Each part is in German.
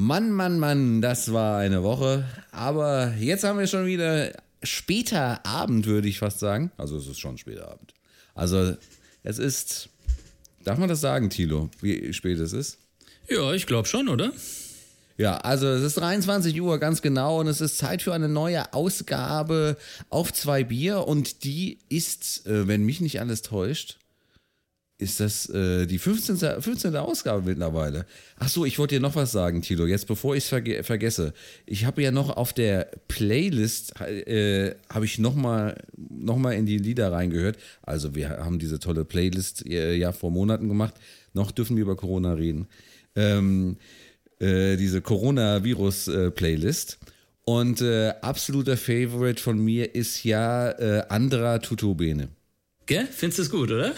Mann, Mann, Mann, das war eine Woche. Aber jetzt haben wir schon wieder später Abend, würde ich fast sagen. Also es ist schon später Abend. Also es ist, darf man das sagen, Thilo, wie spät es ist? Ja, ich glaube schon, oder? Ja, also es ist 23 Uhr ganz genau und es ist Zeit für eine neue Ausgabe auf zwei Bier und die ist, äh, wenn mich nicht alles täuscht, ist das äh, die 15. 15. Ausgabe mittlerweile. Ach so, ich wollte dir noch was sagen, Tilo, jetzt bevor ich es verge vergesse. Ich habe ja noch auf der Playlist, äh, habe ich nochmal noch mal in die Lieder reingehört. Also wir haben diese tolle Playlist äh, ja vor Monaten gemacht. Noch dürfen wir über Corona reden. Ähm, äh, diese Coronavirus-Playlist. Und äh, absoluter Favorite von mir ist ja äh, Andra Tutubene. Gell? Findest du es gut, oder?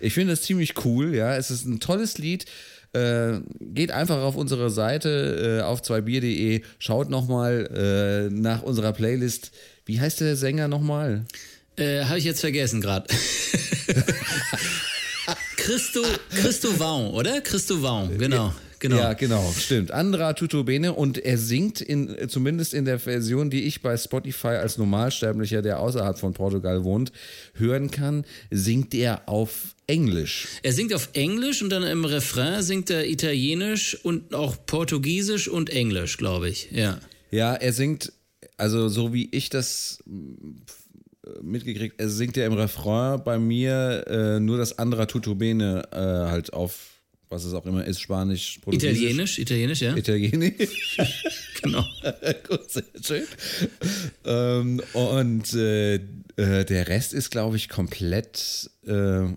Ich finde es ziemlich cool, ja. Es ist ein tolles Lied. Äh, geht einfach auf unsere Seite äh, auf zweibier.de, schaut nochmal äh, nach unserer Playlist. Wie heißt der Sänger nochmal? Äh, Habe ich jetzt vergessen gerade. Christo, Christo Vaun, oder? Christo Vaun, genau. Genau. Ja, genau, stimmt. Andra Tutubene und er singt in, zumindest in der Version, die ich bei Spotify als Normalsterblicher, der außerhalb von Portugal wohnt, hören kann, singt er auf Englisch. Er singt auf Englisch und dann im Refrain singt er Italienisch und auch Portugiesisch und Englisch, glaube ich. Ja. Ja, er singt, also so wie ich das mitgekriegt, er singt ja im Refrain bei mir äh, nur das Andra Tutubene äh, halt auf was es auch immer ist, Spanisch, Italienisch, Italienisch, ja. Italienisch. genau. Gut, sehr schön. Ähm, und äh, äh, der Rest ist, glaube ich, komplett, äh,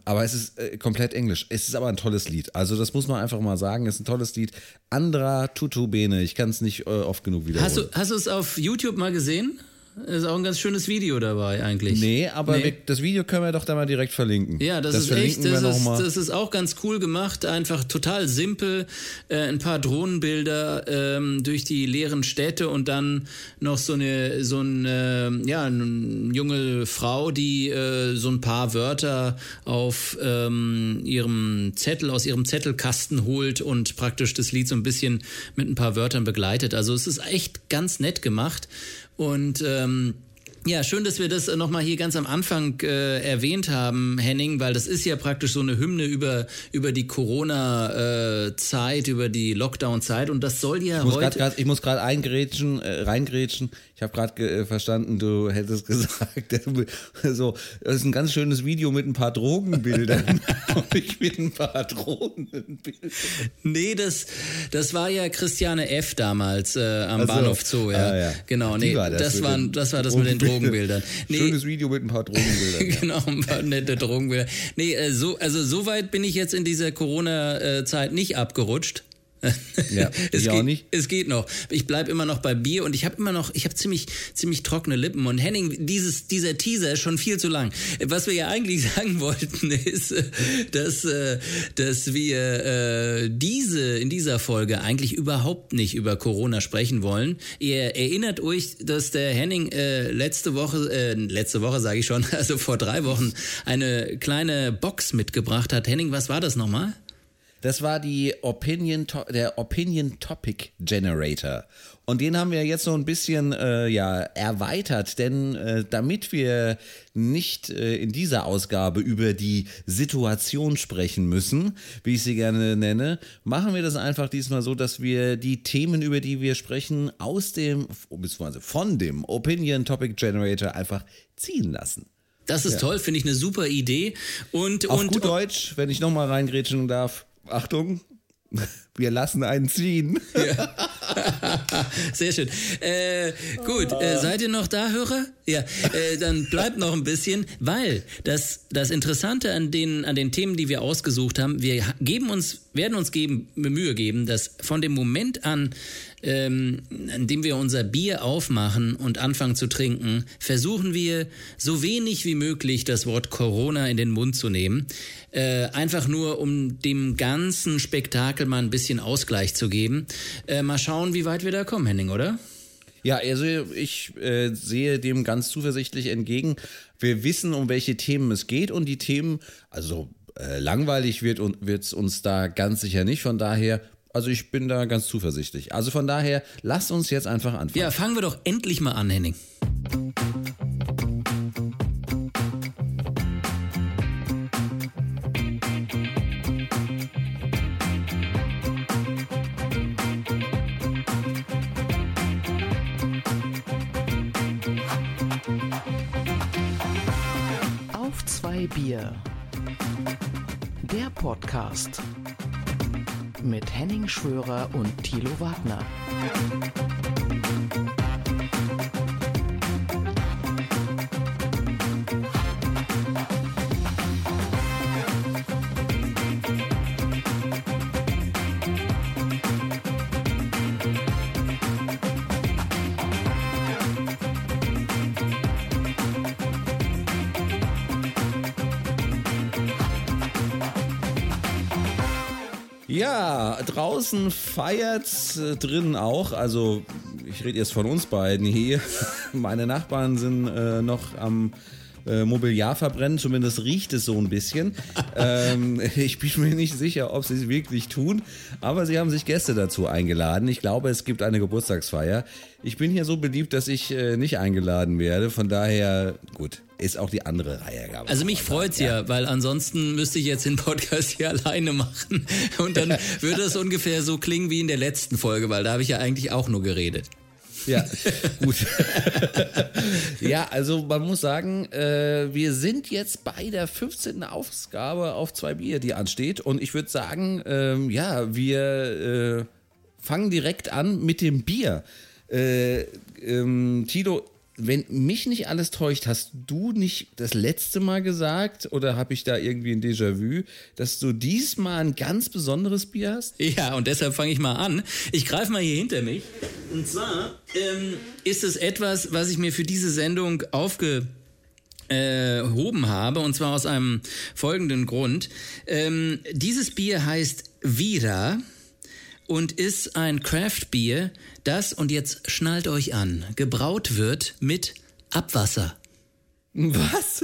aber es ist äh, komplett Englisch. Es ist aber ein tolles Lied. Also das muss man einfach mal sagen. Es ist ein tolles Lied. Andra Tutubene. Ich kann es nicht äh, oft genug wiederholen. Hast du, hast du es auf YouTube mal gesehen? Ist auch ein ganz schönes Video dabei eigentlich. Nee, aber nee. Wir, das Video können wir doch da mal direkt verlinken. Ja, das, das ist echt, das ist, das ist auch ganz cool gemacht, einfach total simpel. Äh, ein paar Drohnenbilder ähm, durch die leeren Städte und dann noch so eine, so eine, ja, eine junge Frau, die äh, so ein paar Wörter auf ähm, ihrem Zettel, aus ihrem Zettelkasten holt und praktisch das Lied so ein bisschen mit ein paar Wörtern begleitet. Also es ist echt ganz nett gemacht. Und ähm, ja, schön, dass wir das nochmal hier ganz am Anfang äh, erwähnt haben, Henning, weil das ist ja praktisch so eine Hymne über, über die Corona-Zeit, äh, über die Lockdown-Zeit und das soll ja ich muss heute... Grad, ich muss gerade eingrätschen, äh, reingrätschen. Ich habe gerade äh, verstanden, du hättest gesagt, so, das ist ein ganz schönes Video mit ein paar Drogenbildern. ich mit ein paar Drogenbildern. Nee, das, das war ja Christiane F. damals äh, am also, Bahnhof Zoo, ja. Ah, ja. Genau, nee, war das, das, war, das war das mit den Drogen. Drogenbildern. Nee, Schönes Video mit ein paar Drogenbildern. Ja. genau, ein paar nette Drogenbilder. Nee, äh, so, also so weit bin ich jetzt in dieser Corona-Zeit nicht abgerutscht. Ja, es, geht, auch nicht. es geht noch. Ich bleibe immer noch bei Bier und ich habe immer noch, ich habe ziemlich, ziemlich trockene Lippen. Und Henning, dieses, dieser Teaser ist schon viel zu lang. Was wir ja eigentlich sagen wollten, ist, dass, äh, dass wir äh, diese in dieser Folge eigentlich überhaupt nicht über Corona sprechen wollen. Ihr erinnert euch, dass der Henning äh, letzte Woche, äh, letzte Woche sage ich schon, also vor drei Wochen eine kleine Box mitgebracht hat. Henning, was war das nochmal? Das war die Opinion, der Opinion Topic Generator. Und den haben wir jetzt so ein bisschen äh, ja, erweitert, denn äh, damit wir nicht äh, in dieser Ausgabe über die Situation sprechen müssen, wie ich sie gerne nenne, machen wir das einfach diesmal so, dass wir die Themen, über die wir sprechen, aus dem, beziehungsweise von dem Opinion Topic Generator einfach ziehen lassen. Das ist ja. toll, finde ich eine super Idee. Und, Auf und, gut Deutsch, wenn ich nochmal reingrätschen darf, Achtung, wir lassen einen ziehen. Ja. Sehr schön. Äh, gut, äh, seid ihr noch da, Hörer? Ja, äh, dann bleibt noch ein bisschen, weil das, das Interessante an den, an den Themen, die wir ausgesucht haben, wir geben uns, werden uns geben, Mühe geben, dass von dem Moment an, ähm, an dem wir unser Bier aufmachen und anfangen zu trinken, versuchen wir so wenig wie möglich das Wort Corona in den Mund zu nehmen. Äh, einfach nur, um dem ganzen Spektakel mal ein bisschen Ausgleich zu geben. Äh, mal schauen, wie weit wir da kommen, Henning, oder? Ja, also ich äh, sehe dem ganz zuversichtlich entgegen. Wir wissen, um welche Themen es geht und die Themen, also äh, langweilig wird es uns da ganz sicher nicht. Von daher Also ich bin da ganz zuversichtlich. Also von daher, lasst uns jetzt einfach anfangen. Ja, fangen wir doch endlich mal an, Henning. Auf zwei Bier. Der Podcast mit Henning Schwörer und Thilo Wagner. Draußen feiert äh, drinnen auch. Also, ich rede jetzt von uns beiden hier. Meine Nachbarn sind äh, noch am äh, Mobiliar verbrennen, zumindest riecht es so ein bisschen. ähm, ich bin mir nicht sicher, ob sie es wirklich tun, aber sie haben sich Gäste dazu eingeladen. Ich glaube, es gibt eine Geburtstagsfeier. Ich bin hier so beliebt, dass ich äh, nicht eingeladen werde. Von daher, gut, ist auch die andere Reihe. Also mich freut's ja, ja, weil ansonsten müsste ich jetzt den Podcast hier alleine machen und dann würde es ungefähr so klingen wie in der letzten Folge, weil da habe ich ja eigentlich auch nur geredet. Ja, gut. ja, also man muss sagen, äh, wir sind jetzt bei der 15. Ausgabe auf zwei Bier, die ansteht. Und ich würde sagen, ähm, ja, wir äh, fangen direkt an mit dem Bier. Äh, ähm, Tito, wenn mich nicht alles täuscht, hast du nicht das letzte Mal gesagt oder habe ich da irgendwie ein Déjà-vu, dass du diesmal ein ganz besonderes Bier hast? Ja, und deshalb fange ich mal an. Ich greife mal hier hinter mich. Und zwar ähm, ist es etwas, was ich mir für diese Sendung aufge erhoben habe, und zwar aus einem folgenden Grund. Ähm, dieses Bier heißt Vira und ist ein Craft-Bier, das, und jetzt schnallt euch an, gebraut wird mit Abwasser. Was?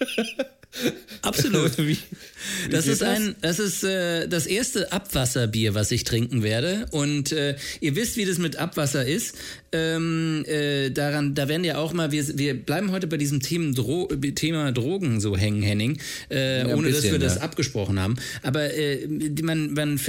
Absolut. Wie, wie das ist ein, das ist äh, das erste Abwasserbier, was ich trinken werde. Und äh, ihr wisst, wie das mit Abwasser ist. Ähm, äh, daran, da werden ja auch mal, wir, wir bleiben heute bei diesem Thema, Dro Thema Drogen so hängen, Henning, äh, ja, ohne bisschen, dass wir ja. das abgesprochen haben. Aber äh, man, man,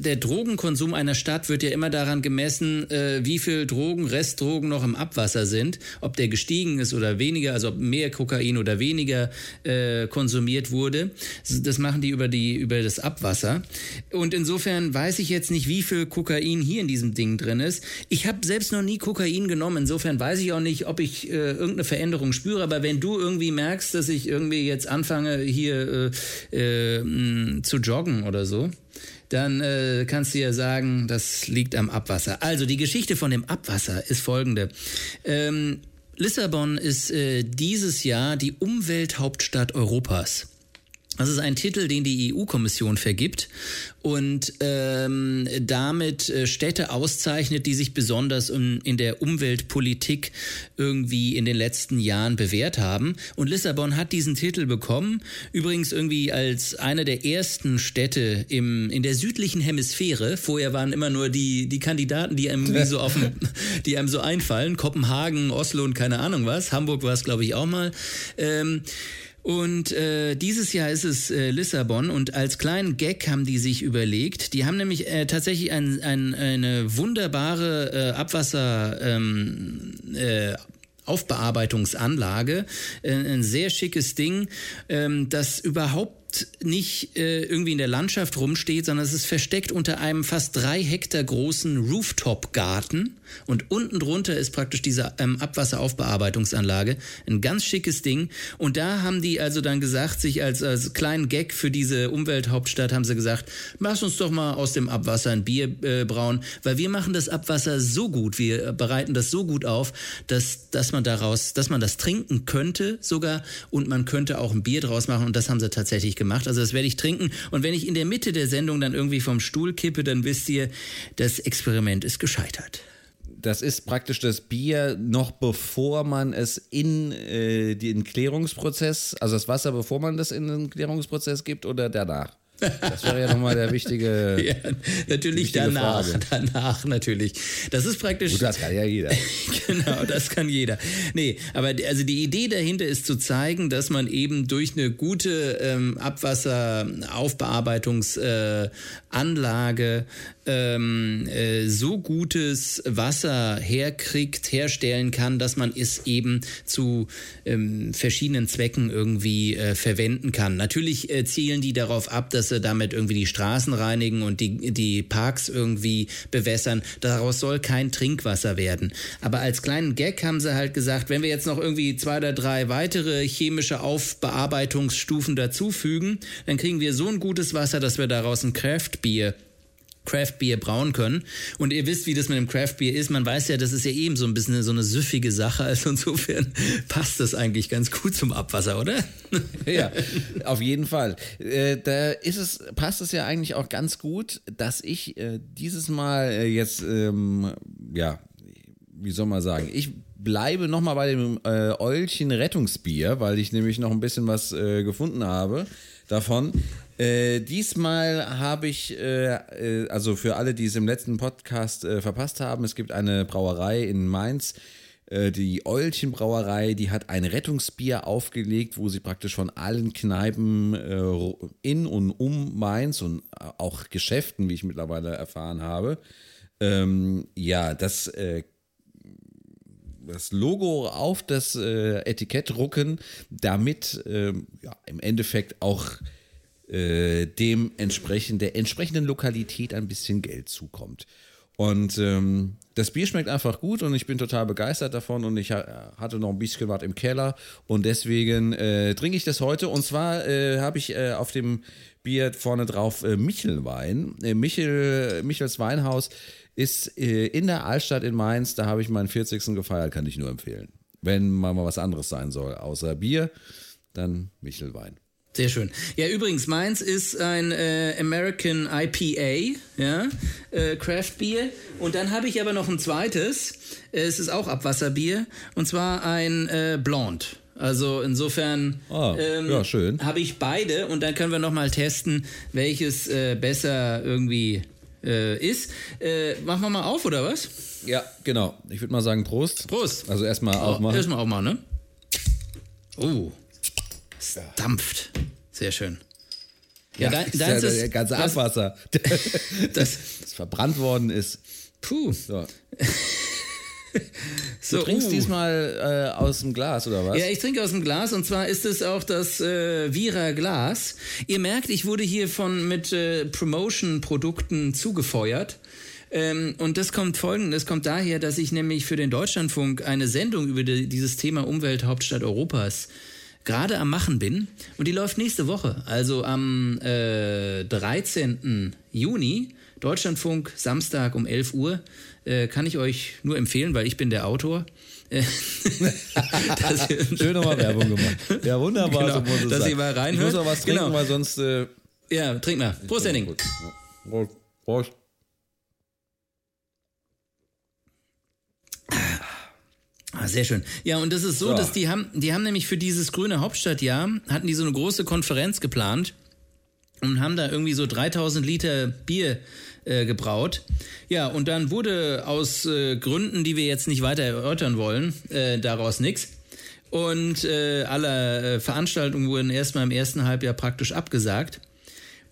der Drogenkonsum einer Stadt wird ja immer daran gemessen, äh, wie viel Drogen, Restdrogen noch im Abwasser sind, ob der gestiegen ist oder weniger, also ob mehr Kokain oder weniger äh, konsumiert wurde. Das machen die über, die über das Abwasser. Und insofern weiß ich jetzt nicht, wie viel Kokain hier in diesem Ding drin ist. Ich habe selbst noch nie Kokain genommen. Insofern weiß ich auch nicht, ob ich äh, irgendeine Veränderung spüre. Aber wenn du irgendwie merkst, dass ich irgendwie jetzt anfange, hier äh, äh, zu joggen oder so, dann äh, kannst du ja sagen, das liegt am Abwasser. Also die Geschichte von dem Abwasser ist folgende. Ähm, Lissabon ist äh, dieses Jahr die Umwelthauptstadt Europas. Das ist ein Titel, den die EU-Kommission vergibt und ähm, damit äh, Städte auszeichnet, die sich besonders in, in der Umweltpolitik irgendwie in den letzten Jahren bewährt haben. Und Lissabon hat diesen Titel bekommen, übrigens irgendwie als eine der ersten Städte im, in der südlichen Hemisphäre. Vorher waren immer nur die, die Kandidaten, die einem, so auf, die einem so einfallen. Kopenhagen, Oslo und keine Ahnung was. Hamburg war es, glaube ich, auch mal. Ähm, und äh, dieses Jahr ist es äh, Lissabon und als kleinen Gag haben die sich überlegt, die haben nämlich äh, tatsächlich ein, ein, eine wunderbare äh, Abwasser ähm, äh, Aufbearbeitungsanlage, äh, ein sehr schickes Ding, ähm, das überhaupt nicht äh, irgendwie in der Landschaft rumsteht, sondern es ist versteckt unter einem fast drei Hektar großen Rooftop-Garten. Und unten drunter ist praktisch diese ähm, Abwasseraufbearbeitungsanlage. Ein ganz schickes Ding. Und da haben die also dann gesagt, sich als, als kleinen Gag für diese Umwelthauptstadt haben sie gesagt, lass uns doch mal aus dem Abwasser ein Bier äh, brauen, weil wir machen das Abwasser so gut, wir bereiten das so gut auf, dass, dass man daraus, dass man das trinken könnte sogar und man könnte auch ein Bier draus machen und das haben sie tatsächlich gemacht. Also das werde ich trinken. Und wenn ich in der Mitte der Sendung dann irgendwie vom Stuhl kippe, dann wisst ihr, das Experiment ist gescheitert. Das ist praktisch das Bier noch bevor man es in äh, den Klärungsprozess, also das Wasser, bevor man das in den Klärungsprozess gibt oder danach? Das wäre ja nochmal der wichtige. ja, natürlich danach. Frage. Danach natürlich. Das ist praktisch. Gut, das kann ja jeder. genau, das kann jeder. Nee, aber also die Idee dahinter ist zu zeigen, dass man eben durch eine gute ähm, Abwasseraufbearbeitungsanlage äh, ähm, äh, so gutes Wasser herkriegt, herstellen kann, dass man es eben zu ähm, verschiedenen Zwecken irgendwie äh, verwenden kann. Natürlich äh, zielen die darauf ab, dass sie damit irgendwie die Straßen reinigen und die, die Parks irgendwie bewässern. Daraus soll kein Trinkwasser werden. Aber als kleinen Gag haben sie halt gesagt, wenn wir jetzt noch irgendwie zwei oder drei weitere chemische Aufbearbeitungsstufen dazufügen, dann kriegen wir so ein gutes Wasser, dass wir daraus ein Craft-Bier Craft Beer brauen können. Und ihr wisst, wie das mit dem Craft Beer ist. Man weiß ja, das ist ja eben so ein bisschen so eine süffige Sache. Also insofern passt das eigentlich ganz gut zum Abwasser, oder? Ja, auf jeden Fall. Äh, da ist es, passt es ja eigentlich auch ganz gut, dass ich äh, dieses Mal äh, jetzt, ähm, ja, wie soll man sagen, ich bleibe nochmal bei dem äh, Eulchen Rettungsbier, weil ich nämlich noch ein bisschen was äh, gefunden habe davon. Äh, diesmal habe ich, äh, äh, also für alle, die es im letzten Podcast äh, verpasst haben, es gibt eine Brauerei in Mainz, äh, die Eulchen Brauerei, die hat ein Rettungsbier aufgelegt, wo sie praktisch von allen Kneipen in und um Mainz und auch Geschäften, wie ich mittlerweile erfahren habe, ähm, ja, das das Logo auf das äh, Etikett rucken, damit äh, ja, im Endeffekt auch äh, dem entsprechend, der entsprechenden Lokalität ein bisschen Geld zukommt. Und ähm, das Bier schmeckt einfach gut und ich bin total begeistert davon und ich ha hatte noch ein bisschen was im Keller und deswegen äh, trinke ich das heute. Und zwar äh, habe ich äh, auf dem Bier vorne drauf äh, Michelwein. Äh, Michel, Michels Weinhaus ist äh, in der Altstadt in Mainz. Da habe ich meinen 40. gefeiert, kann ich nur empfehlen. Wenn mal, mal was anderes sein soll, außer Bier, dann Michelwein. Sehr schön. Ja, übrigens, meins ist ein äh, American IPA, ja, äh, Craft Beer. Und dann habe ich aber noch ein zweites. Äh, es ist auch Abwasserbier. Und zwar ein äh, Blonde. Also insofern ah, ähm, ja, habe ich beide und dann können wir nochmal testen, welches äh, besser irgendwie äh, ist. Äh, machen wir mal auf, oder was? Ja, genau. Ich würde mal sagen Prost. Prost. Also erstmal oh, aufmachen. Erstmal aufmachen, ne? Oh. Es dampft. Sehr schön. Ja, ja dein, deins ist, der ganze Abwasser, das, das, verbrannt worden ist. Puh. So. so, du trinkst uh. diesmal äh, aus dem Glas, oder was? Ja, ich trinke aus dem Glas und zwar ist es auch das äh, Vira Glas. Ihr merkt, ich wurde hier von mit äh, Promotion-Produkten zugefeuert. Ähm, und das kommt folgendes, kommt daher, dass ich nämlich für den Deutschlandfunk eine Sendung über die, dieses Thema Umwelthauptstadt Europas gerade am Machen bin. Und die läuft nächste Woche, also am äh, 13. Juni, Deutschlandfunk, Samstag um 11 Uhr. Äh, kann ich euch nur empfehlen, weil ich bin der Autor. Schön nochmal Werbung gemacht. Ja, wunderbar. Genau, so dass ihr mal reinhört. Ich muss auch was trinken, genau. weil sonst... Äh, ja, trink mal. Prost, Henning. Prost. Ah, sehr schön. Ja, und das ist so, so, dass die haben, die haben nämlich für dieses grüne Hauptstadtjahr, hatten die so eine große Konferenz geplant und haben da irgendwie so 3000 Liter Bier äh, gebraut. Ja, und dann wurde aus äh, Gründen, die wir jetzt nicht weiter erörtern wollen, äh, daraus nichts. Und äh, alle äh, Veranstaltungen wurden erstmal im ersten Halbjahr praktisch abgesagt.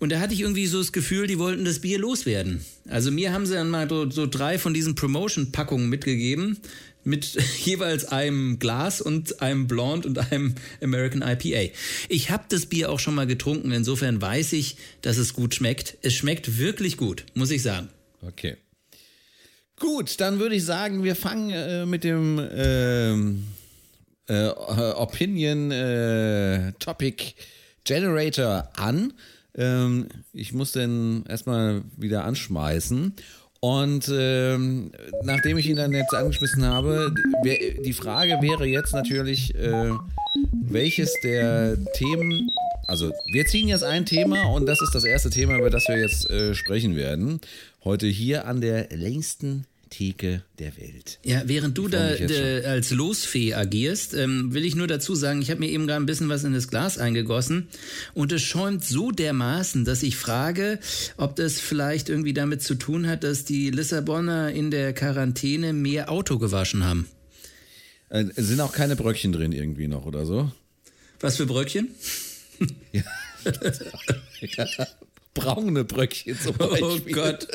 Und da hatte ich irgendwie so das Gefühl, die wollten das Bier loswerden. Also mir haben sie dann mal so, so drei von diesen Promotion-Packungen mitgegeben mit jeweils einem Glas und einem Blonde und einem American IPA. Ich habe das Bier auch schon mal getrunken, insofern weiß ich, dass es gut schmeckt. Es schmeckt wirklich gut, muss ich sagen. Okay. Gut, dann würde ich sagen, wir fangen äh, mit dem ähm, äh, Opinion äh, Topic Generator an. Ähm, ich muss den erstmal wieder anschmeißen. Und ähm, nachdem ich ihn dann jetzt angeschmissen habe, die Frage wäre jetzt natürlich, äh, welches der Themen, also wir ziehen jetzt ein Thema und das ist das erste Thema, über das wir jetzt äh, sprechen werden. Heute hier an der längsten Theke der Welt. Ja, während du da de, als Losfee agierst, ähm, will ich nur dazu sagen, ich habe mir eben gerade ein bisschen was in das Glas eingegossen und es schäumt so dermaßen, dass ich frage, ob das vielleicht irgendwie damit zu tun hat, dass die Lissabonner in der Quarantäne mehr Auto gewaschen haben. Äh, sind auch keine Bröckchen drin irgendwie noch oder so? Was für Bröckchen? ja. Braune Bröckchen zum oh Beispiel. Oh Gott.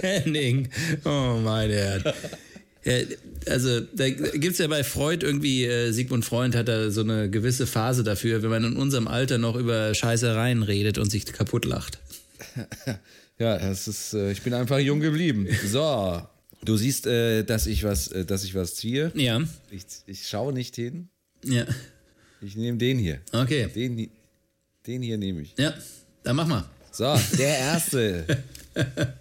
Henning. Oh mein Herr. Ja, also da gibt es ja bei Freud irgendwie, äh, Sigmund Freud hat da so eine gewisse Phase dafür, wenn man in unserem Alter noch über Scheißereien redet und sich kaputt lacht. Ja, das ist, äh, ich bin einfach jung geblieben. So, du siehst, äh, dass ich was, äh, dass ich was ziehe. Ja. Ich, ich schaue nicht hin. Ja. Ich nehme den hier. Okay. Den, den hier nehme ich. Ja, dann mach mal. So, der erste.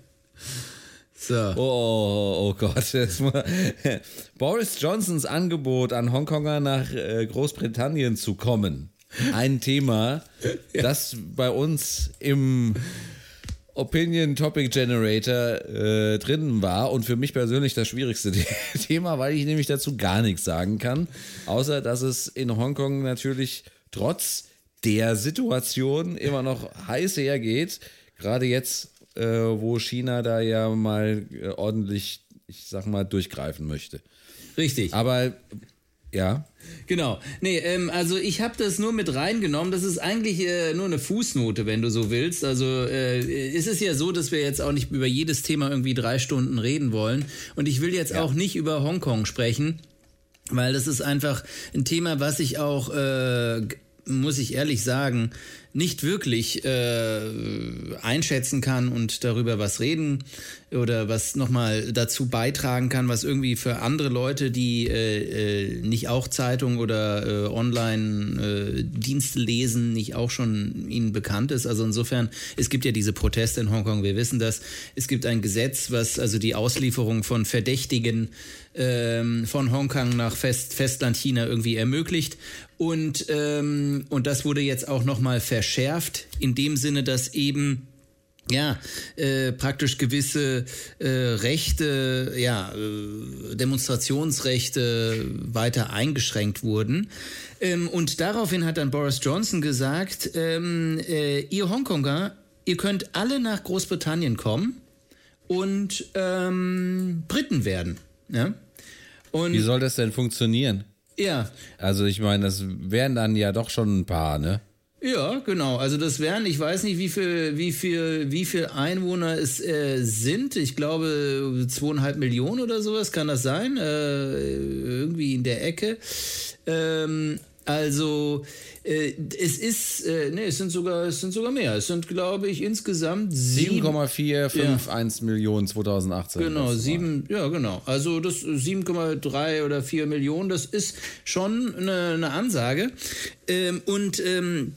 so. Oh, oh, oh Gott. Boris Johnsons Angebot an Hongkonger nach äh, Großbritannien zu kommen. Ein Thema, ja. das bei uns im Opinion Topic Generator äh, drin war und für mich persönlich das schwierigste Thema, weil ich nämlich dazu gar nichts sagen kann, außer dass es in Hongkong natürlich trotz der Situation immer noch heiß hergeht. Gerade jetzt, äh, wo China da ja mal äh, ordentlich, ich sag mal, durchgreifen möchte. Richtig. Aber ja. Genau. Nee, ähm, also ich habe das nur mit reingenommen. Das ist eigentlich äh, nur eine Fußnote, wenn du so willst. Also äh, es ist ja so, dass wir jetzt auch nicht über jedes Thema irgendwie drei Stunden reden wollen. Und ich will jetzt ja. auch nicht über Hongkong sprechen, weil das ist einfach ein Thema, was ich auch äh, muss ich ehrlich sagen, nicht wirklich äh, einschätzen kann und darüber was reden oder was nochmal dazu beitragen kann, was irgendwie für andere Leute, die äh, äh, nicht auch Zeitung oder äh, Online-Dienste äh, lesen, nicht auch schon ihnen bekannt ist. Also insofern, es gibt ja diese Proteste in Hongkong, wir wissen das. Es gibt ein Gesetz, was also die Auslieferung von Verdächtigen ähm, von Hongkong nach Fest, Festland China irgendwie ermöglicht. Und, ähm, und das wurde jetzt auch nochmal verschärft, in dem Sinne, dass eben ja, äh, praktisch gewisse äh, Rechte, ja, äh, Demonstrationsrechte weiter eingeschränkt wurden. Ähm, und daraufhin hat dann Boris Johnson gesagt, ähm, äh, ihr Hongkonger, ihr könnt alle nach Großbritannien kommen und ähm, Briten werden. Ja? Und, Wie soll das denn funktionieren? Ja. Also ich meine, das wären dann ja doch schon ein paar, ne? Ja, genau. Also das wären, ich weiß nicht, wie viel, wie viel, wie viel Einwohner es äh, sind. Ich glaube zweieinhalb Millionen oder sowas kann das sein. Äh, irgendwie in der Ecke. Ähm, also äh, es ist, äh, nee, es sind sogar, es sind sogar mehr. Es sind, glaube ich, insgesamt 7,451 ja. Millionen 2018. Genau, sieben, ja, genau. Also das 7,3 oder 4 Millionen, das ist schon eine, eine Ansage. Ähm, und ähm,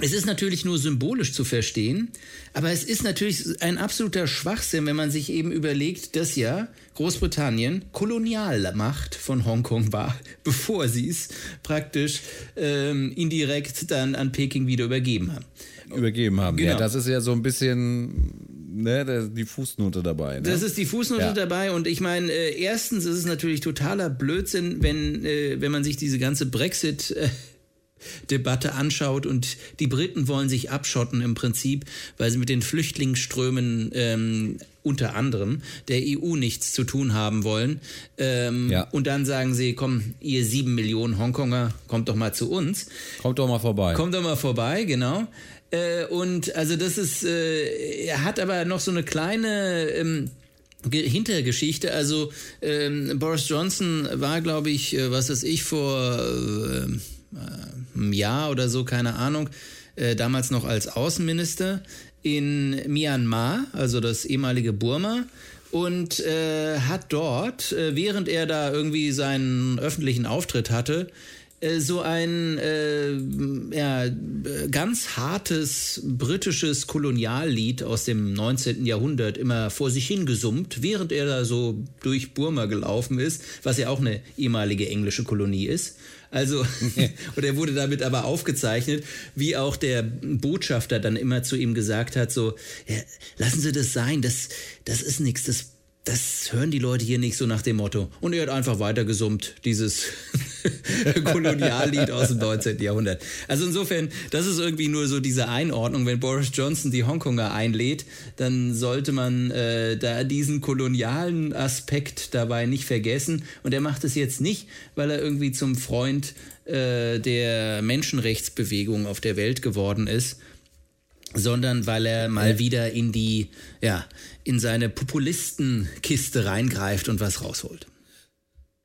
es ist natürlich nur symbolisch zu verstehen, aber es ist natürlich ein absoluter Schwachsinn, wenn man sich eben überlegt, dass ja Großbritannien Kolonialmacht von Hongkong war, bevor sie es praktisch ähm, indirekt dann an Peking wieder übergeben haben. Übergeben haben. Genau. Ja, das ist ja so ein bisschen ne, die Fußnote dabei. Ne? Das ist die Fußnote ja. dabei und ich meine, äh, erstens ist es natürlich totaler Blödsinn, wenn, äh, wenn man sich diese ganze Brexit- äh, Debatte anschaut und die Briten wollen sich abschotten im Prinzip, weil sie mit den Flüchtlingsströmen ähm, unter anderem der EU nichts zu tun haben wollen. Ähm, ja. Und dann sagen sie, komm, ihr sieben Millionen Hongkonger, kommt doch mal zu uns. Kommt doch mal vorbei. Kommt doch mal vorbei, genau. Äh, und also das ist, äh, er hat aber noch so eine kleine ähm, Hintergeschichte. Also ähm, Boris Johnson war, glaube ich, äh, was weiß ich, vor äh, einem Jahr oder so, keine Ahnung, äh, damals noch als Außenminister in Myanmar, also das ehemalige Burma, und äh, hat dort, äh, während er da irgendwie seinen öffentlichen Auftritt hatte, äh, so ein äh, ja, ganz hartes britisches Koloniallied aus dem 19. Jahrhundert immer vor sich hingesummt, während er da so durch Burma gelaufen ist, was ja auch eine ehemalige englische Kolonie ist. Also, und er wurde damit aber aufgezeichnet, wie auch der Botschafter dann immer zu ihm gesagt hat: so, ja, lassen Sie das sein, das, das ist nichts, das das hören die Leute hier nicht so nach dem Motto. Und er hat einfach weiter gesummt, dieses Koloniallied aus dem 19. Jahrhundert. Also insofern, das ist irgendwie nur so diese Einordnung. Wenn Boris Johnson die Hongkonger einlädt, dann sollte man äh, da diesen kolonialen Aspekt dabei nicht vergessen. Und er macht es jetzt nicht, weil er irgendwie zum Freund äh, der Menschenrechtsbewegung auf der Welt geworden ist sondern weil er mal wieder in die, ja, in seine Populistenkiste reingreift und was rausholt.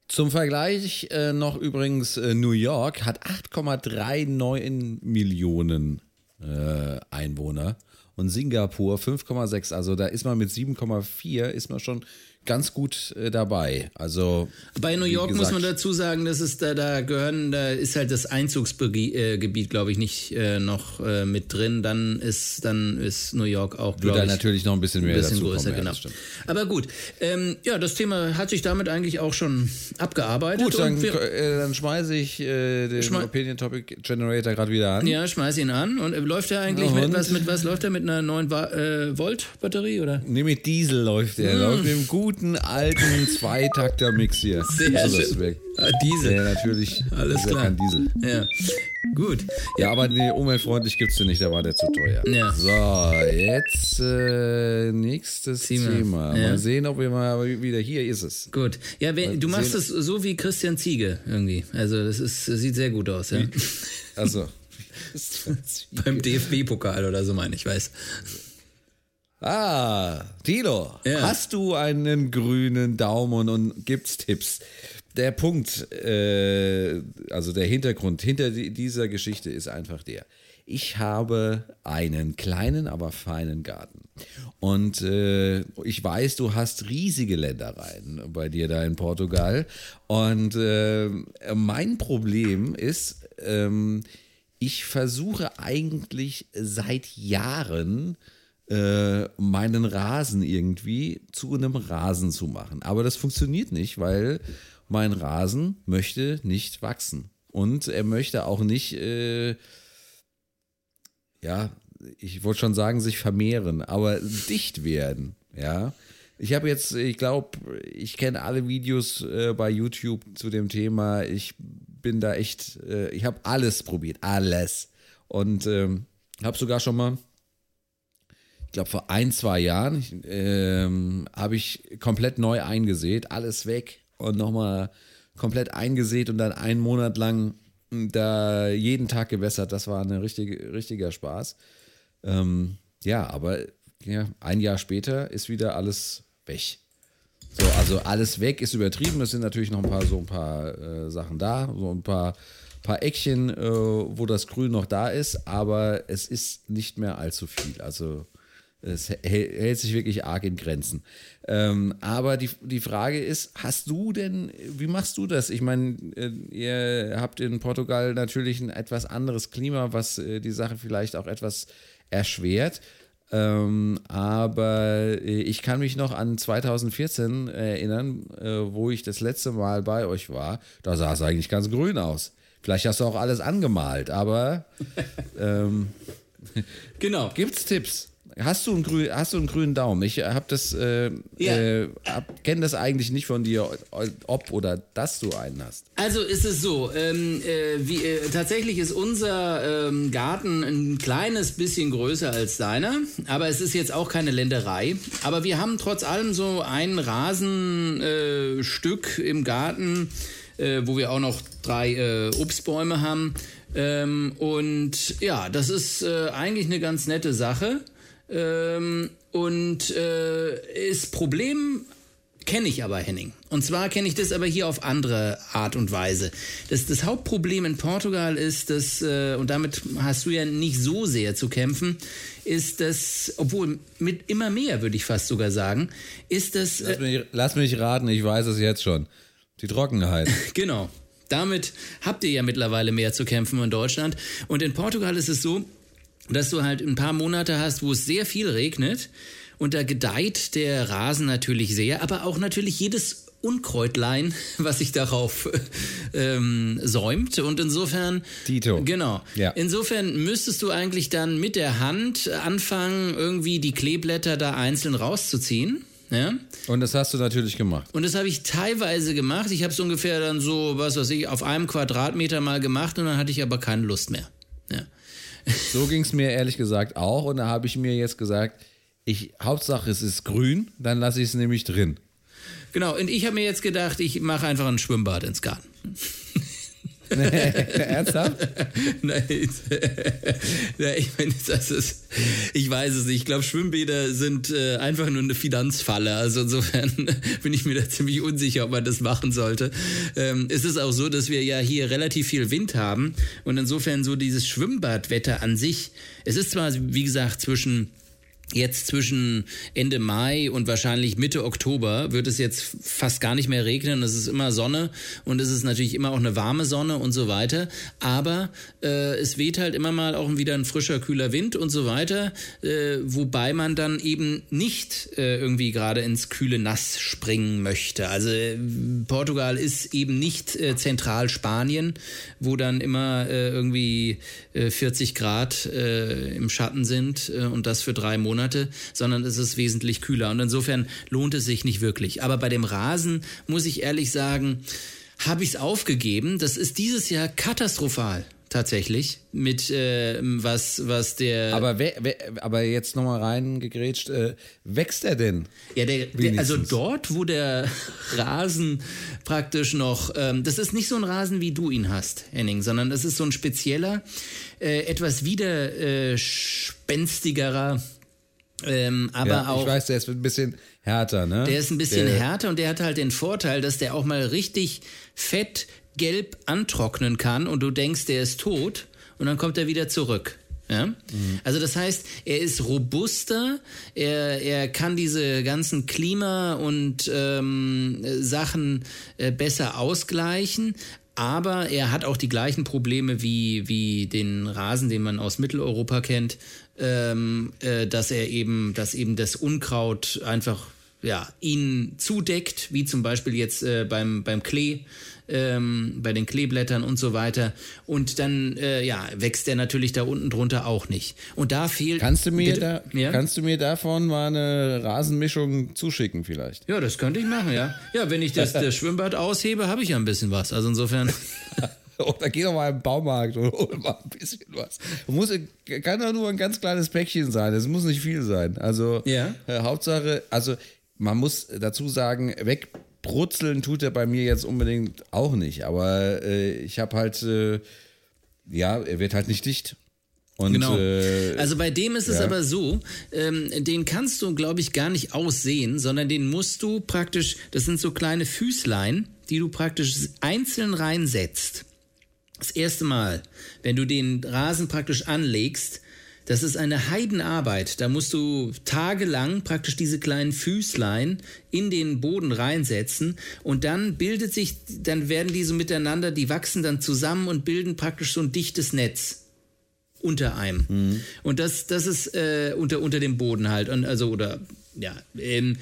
Zum Vergleich äh, noch übrigens, äh, New York hat 8,39 Millionen äh, Einwohner und Singapur 5,6. Also da ist man mit 7,4 ist man schon ganz gut äh, dabei. Also bei New York gesagt, muss man dazu sagen, dass es da, da gehören, da ist halt das Einzugsgebiet, äh, glaube ich, nicht äh, noch äh, mit drin. Dann ist dann ist New York auch glaube ich natürlich noch ein bisschen mehr ein bisschen dazu größer, kommen, genau. Aber gut, ähm, ja, das Thema hat sich damit eigentlich auch schon abgearbeitet. Gut, dann, äh, dann schmeiße ich äh, den schme Opinion Topic Generator gerade wieder an. Ja, schmeiß ihn an. Und läuft er eigentlich mit was? Mit was läuft er mit einer 9 Volt Batterie oder? Nee, mit Diesel läuft er. Hm. Läuft mit einem guten guten alten Zweitakter-Mix hier. Sehr so schön. Ah, Diesel. Ja, natürlich. Alles klar. Kein Diesel. Ja. Gut. Ja, aber nee, umweltfreundlich gibt es den nicht, da war der zu teuer. Ja. So, jetzt äh, nächstes Thema. Thema. Ja. Mal sehen, ob wir mal wieder hier ist es. Gut. Ja, wenn, du machst es so wie Christian Ziege irgendwie. Also das ist sieht sehr gut aus, ja. Also. Beim DFB-Pokal oder so meine ich, weiß. Ah, Tilo, ja. hast du einen grünen Daumen und gibt's Tipps? Der Punkt, äh, also der Hintergrund hinter dieser Geschichte ist einfach der. Ich habe einen kleinen, aber feinen Garten. Und äh, ich weiß, du hast riesige Ländereien bei dir da in Portugal. Und äh, mein Problem ist, ähm, ich versuche eigentlich seit Jahren äh, meinen Rasen irgendwie zu einem Rasen zu machen. Aber das funktioniert nicht, weil mein Rasen möchte nicht wachsen. Und er möchte auch nicht, äh, ja, ich wollte schon sagen, sich vermehren, aber dicht werden. Ja. Ich habe jetzt, ich glaube, ich kenne alle Videos äh, bei YouTube zu dem Thema. Ich bin da echt, äh, ich habe alles probiert, alles. Und ähm, habe sogar schon mal ich glaube vor ein, zwei Jahren, ähm, habe ich komplett neu eingesät, alles weg und nochmal komplett eingesät und dann einen Monat lang da jeden Tag gewässert. Das war ein richtige, richtiger Spaß. Ähm, ja, aber ja, ein Jahr später ist wieder alles weg. So, also alles weg ist übertrieben. Es sind natürlich noch ein paar so ein paar äh, Sachen da, so ein paar paar Eckchen, äh, wo das Grün noch da ist, aber es ist nicht mehr allzu viel. Also es hält sich wirklich arg in Grenzen. Ähm, aber die, die Frage ist, hast du denn, wie machst du das? Ich meine, äh, ihr habt in Portugal natürlich ein etwas anderes Klima, was äh, die Sache vielleicht auch etwas erschwert. Ähm, aber äh, ich kann mich noch an 2014 erinnern, wo ich das letzte Mal bei euch war. Da sah es eigentlich ganz grün aus. Vielleicht hast du auch alles angemalt, aber ähm, genau. Gibt's Tipps? Hast du einen, grün, hast du einen grünen Daumen? Ich habe das, äh, ja. äh, kenne das eigentlich nicht von dir, ob oder dass du einen hast. Also ist es so, ähm, äh, wie, äh, tatsächlich ist unser ähm, Garten ein kleines bisschen größer als deiner, aber es ist jetzt auch keine Länderei. Aber wir haben trotz allem so ein Rasenstück im Garten, äh, wo wir auch noch drei äh, Obstbäume haben. Ähm, und ja, das ist eigentlich eine ganz nette Sache. Ähm, und äh, das Problem kenne ich aber, Henning. Und zwar kenne ich das aber hier auf andere Art und Weise. Das, das Hauptproblem in Portugal ist, dass, äh, und damit hast du ja nicht so sehr zu kämpfen, ist das, obwohl mit immer mehr, würde ich fast sogar sagen, ist das. Äh, lass, mich, lass mich raten, ich weiß es jetzt schon. Die Trockenheit. genau. Damit habt ihr ja mittlerweile mehr zu kämpfen in Deutschland. Und in Portugal ist es so, dass du halt ein paar Monate hast, wo es sehr viel regnet und da gedeiht der Rasen natürlich sehr, aber auch natürlich jedes Unkräutlein, was sich darauf ähm, säumt. Und insofern. Tito. Genau. Ja. Insofern müsstest du eigentlich dann mit der Hand anfangen, irgendwie die Kleeblätter da einzeln rauszuziehen. Ja? Und das hast du natürlich gemacht. Und das habe ich teilweise gemacht. Ich habe es ungefähr dann so, was weiß ich, auf einem Quadratmeter mal gemacht und dann hatte ich aber keine Lust mehr. So ging es mir ehrlich gesagt auch. Und da habe ich mir jetzt gesagt, ich, Hauptsache es ist grün, dann lasse ich es nämlich drin. Genau, und ich habe mir jetzt gedacht, ich mache einfach ein Schwimmbad ins Garten. Ernsthaft? Nein, ich meine, das ist, ich weiß es nicht. Ich glaube, Schwimmbäder sind äh, einfach nur eine Finanzfalle. Also insofern bin ich mir da ziemlich unsicher, ob man das machen sollte. Ähm, es ist auch so, dass wir ja hier relativ viel Wind haben und insofern so dieses Schwimmbadwetter an sich, es ist zwar, wie gesagt, zwischen Jetzt zwischen Ende Mai und wahrscheinlich Mitte Oktober wird es jetzt fast gar nicht mehr regnen. Es ist immer Sonne und es ist natürlich immer auch eine warme Sonne und so weiter. Aber äh, es weht halt immer mal auch wieder ein frischer, kühler Wind und so weiter. Äh, wobei man dann eben nicht äh, irgendwie gerade ins kühle Nass springen möchte. Also äh, Portugal ist eben nicht äh, Zentralspanien, wo dann immer äh, irgendwie 40 Grad im Schatten sind und das für drei Monate. Monate, sondern es ist wesentlich kühler. Und insofern lohnt es sich nicht wirklich. Aber bei dem Rasen muss ich ehrlich sagen, habe ich es aufgegeben. Das ist dieses Jahr katastrophal tatsächlich mit äh, was was der aber wer, wer, aber jetzt noch mal reingegrätscht äh, wächst er denn ja der, der, also dort wo der Rasen praktisch noch ähm, das ist nicht so ein Rasen wie du ihn hast Henning sondern das ist so ein spezieller äh, etwas widerspenstigerer ähm, aber ja, auch. Ich weiß, der ist ein bisschen härter, ne? Der ist ein bisschen der, härter und der hat halt den Vorteil, dass der auch mal richtig fett gelb antrocknen kann und du denkst, der ist tot und dann kommt er wieder zurück. Ja? Mhm. Also das heißt, er ist robuster, er, er kann diese ganzen Klima- und ähm, Sachen äh, besser ausgleichen, aber er hat auch die gleichen Probleme wie, wie den Rasen, den man aus Mitteleuropa kennt ähm, äh, dass er eben, dass eben das Unkraut einfach ja, ihn zudeckt, wie zum Beispiel jetzt äh, beim, beim Klee, ähm, bei den Kleeblättern und so weiter. Und dann äh, ja, wächst er natürlich da unten drunter auch nicht. Und da fehlt. Kannst du mir, da, ja? kannst du mir davon mal eine Rasenmischung zuschicken, vielleicht? Ja, das könnte ich machen, ja. Ja, wenn ich das, das Schwimmbad aushebe, habe ich ja ein bisschen was. Also insofern. Oder geh doch mal im Baumarkt und hol mal ein bisschen was. Muss, kann doch nur ein ganz kleines Päckchen sein. Es muss nicht viel sein. Also ja. äh, Hauptsache, also man muss dazu sagen, wegbrutzeln tut er bei mir jetzt unbedingt auch nicht. Aber äh, ich habe halt, äh, ja, er wird halt nicht dicht. Und, genau. Äh, also bei dem ist es ja. aber so, ähm, den kannst du, glaube ich, gar nicht aussehen, sondern den musst du praktisch, das sind so kleine Füßlein, die du praktisch einzeln reinsetzt das erste Mal, wenn du den Rasen praktisch anlegst, das ist eine Heidenarbeit. Da musst du tagelang praktisch diese kleinen Füßlein in den Boden reinsetzen und dann bildet sich, dann werden die so miteinander, die wachsen dann zusammen und bilden praktisch so ein dichtes Netz unter einem. Mhm. Und das, das ist äh, unter, unter dem Boden halt. Und also, oder ja, ähm,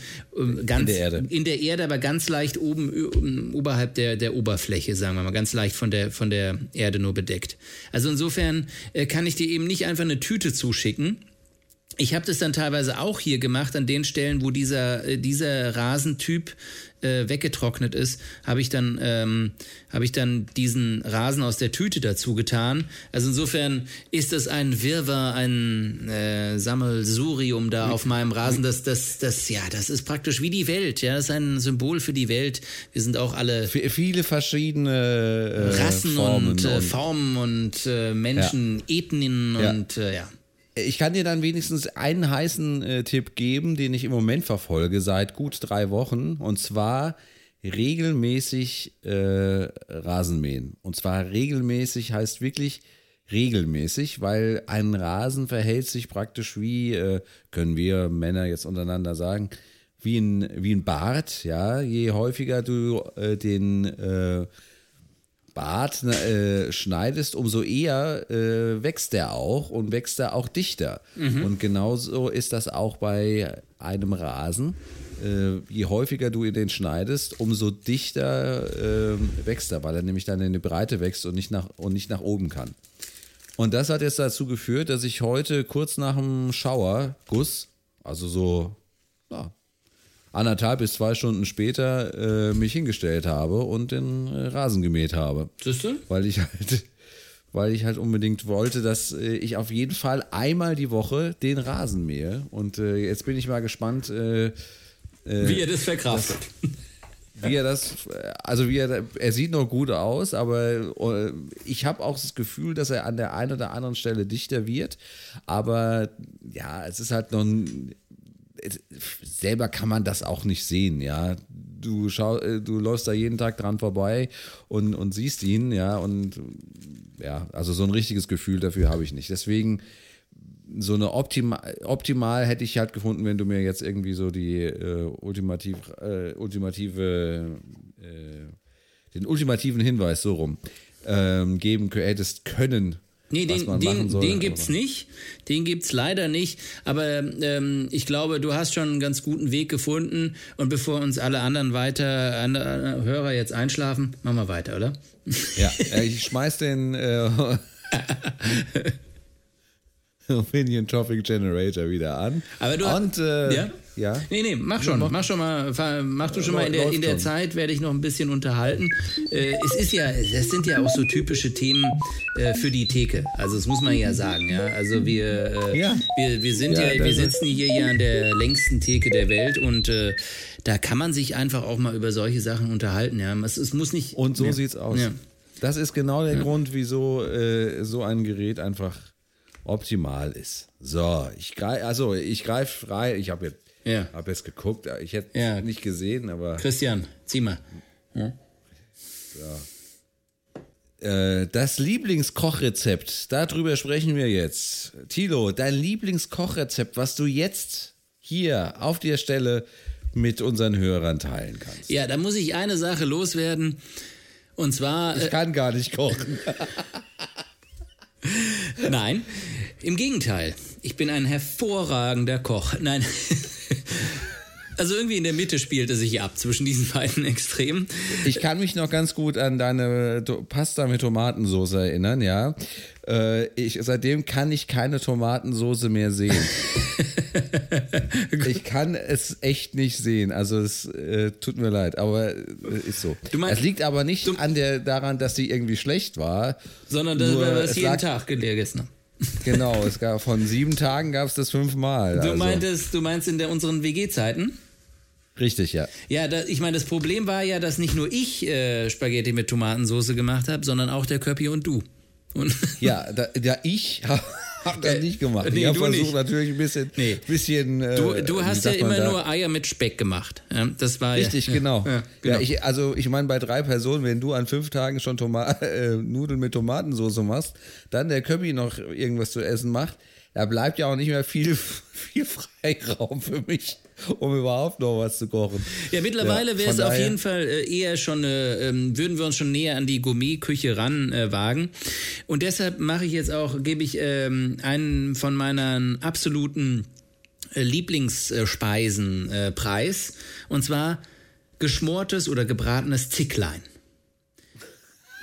ganz in der Erde. In der Erde, aber ganz leicht oben oberhalb der, der Oberfläche, sagen wir mal, ganz leicht von der, von der Erde nur bedeckt. Also insofern äh, kann ich dir eben nicht einfach eine Tüte zuschicken. Ich habe das dann teilweise auch hier gemacht, an den Stellen, wo dieser, äh, dieser Rasentyp äh, weggetrocknet ist, habe ich dann ähm, habe ich dann diesen Rasen aus der Tüte dazu getan. Also insofern ist das ein Wirrwarr, ein äh, Sammelsurium da auf meinem Rasen. Das, das, das, ja, das ist praktisch wie die Welt. Ja, das ist ein Symbol für die Welt. Wir sind auch alle viele verschiedene äh, Rassen Formen und, äh, und Formen und äh, Menschen, ja. Ethnien ja. und äh, ja. Ich kann dir dann wenigstens einen heißen äh, Tipp geben, den ich im Moment verfolge, seit gut drei Wochen. Und zwar regelmäßig äh, Rasenmähen. Und zwar regelmäßig heißt wirklich regelmäßig, weil ein Rasen verhält sich praktisch wie, äh, können wir Männer jetzt untereinander sagen, wie ein, wie ein Bart. Ja, je häufiger du äh, den äh, Bart äh, schneidest, umso eher äh, wächst er auch und wächst er auch dichter. Mhm. Und genauso ist das auch bei einem Rasen. Äh, je häufiger du den schneidest, umso dichter äh, wächst er, weil er nämlich dann in die Breite wächst und nicht nach, und nicht nach oben kann. Und das hat jetzt dazu geführt, dass ich heute kurz nach dem Schauerguss, also so ja, anderthalb bis zwei Stunden später äh, mich hingestellt habe und den äh, Rasen gemäht habe. Siehst du? Weil ich halt, weil ich halt unbedingt wollte, dass äh, ich auf jeden Fall einmal die Woche den Rasen mähe. Und äh, jetzt bin ich mal gespannt, äh, wie er das verkraftet. wie er das, also wie er, er sieht noch gut aus, aber äh, ich habe auch das Gefühl, dass er an der einen oder anderen Stelle dichter wird. Aber ja, es ist halt noch ein, selber kann man das auch nicht sehen, ja. Du schau, äh, du läufst da jeden Tag dran vorbei und, und siehst ihn, ja, und ja, also so ein richtiges Gefühl dafür habe ich nicht. Deswegen so eine optima, optimal hätte ich halt gefunden, wenn du mir jetzt irgendwie so die äh, ultimativ, äh, ultimative, äh, den ultimativen Hinweis so rum ähm, geben hättest können. Nee, den, den, soll, den gibt's nicht. Den gibt's leider nicht. Aber ähm, ich glaube, du hast schon einen ganz guten Weg gefunden. Und bevor uns alle anderen weiter, andere Hörer jetzt einschlafen, machen wir weiter, oder? Ja, äh, ich schmeiß den äh, Opinion Traffic Generator wieder an. Aber du und äh, ja? ja? Nee, nee, mach schon. Mach schon mal, mach du schon mal in der, in der Zeit, werde ich noch ein bisschen unterhalten. Äh, es ist ja, das sind ja auch so typische Themen äh, für die Theke. Also das muss man ja sagen, ja. Also wir, äh, ja. wir, wir sind ja, ja wir sitzen hier ja an der längsten Theke der Welt und äh, da kann man sich einfach auch mal über solche Sachen unterhalten, ja. Es, es muss nicht. Und so ja. sieht's aus. Das ist genau der Grund, wieso äh, so ein Gerät einfach optimal ist. So, ich greife, also ich greife rein. Ich habe jetzt, ja. hab jetzt geguckt, ich hätte ja. nicht gesehen, aber. Christian, zieh mal. Ja. So. Äh, das Lieblingskochrezept, darüber sprechen wir jetzt. Tilo, dein Lieblingskochrezept, was du jetzt hier auf der Stelle mit unseren Hörern teilen kannst. Ja, da muss ich eine Sache loswerden. Und zwar. Ich kann gar nicht kochen. Nein, im Gegenteil. Ich bin ein hervorragender Koch. Nein. Also irgendwie in der Mitte spielt es sich ab zwischen diesen beiden Extremen. Ich kann mich noch ganz gut an deine Pasta mit Tomatensauce erinnern, ja. Äh, ich, seitdem kann ich keine Tomatensauce mehr sehen. ich kann es echt nicht sehen. Also es äh, tut mir leid, aber äh, ist so. Es liegt aber nicht an der, daran, dass sie irgendwie schlecht war. Sondern dass wir es jeden lag, Tag gegessen haben. Genau, es gab von sieben Tagen gab es das fünfmal. Du also. meintest, du meinst in der, unseren WG-Zeiten? Richtig, ja. Ja, da, ich meine, das Problem war ja, dass nicht nur ich äh, Spaghetti mit Tomatensauce gemacht habe, sondern auch der Köppi und du. Und ja, da, ja, ich habe das nicht gemacht. Nee, ich habe versucht natürlich ein bisschen. Nee. bisschen äh, du, du hast ja immer da? nur Eier mit Speck gemacht. Das war Richtig, ja, genau. Ja, genau. Ja, ich, also ich meine, bei drei Personen, wenn du an fünf Tagen schon Toma äh, Nudeln mit Tomatensauce machst, dann der Köppi noch irgendwas zu essen macht, da bleibt ja auch nicht mehr viel, viel Freiraum für mich um überhaupt noch was zu kochen. Ja, mittlerweile ja, wäre es auf jeden Fall äh, eher schon, äh, ähm, würden wir uns schon näher an die Gourmet-Küche ranwagen. Äh, Und deshalb mache ich jetzt auch, gebe ich ähm, einen von meinen absoluten äh, Lieblingsspeisen äh, preis. Und zwar geschmortes oder gebratenes Zicklein.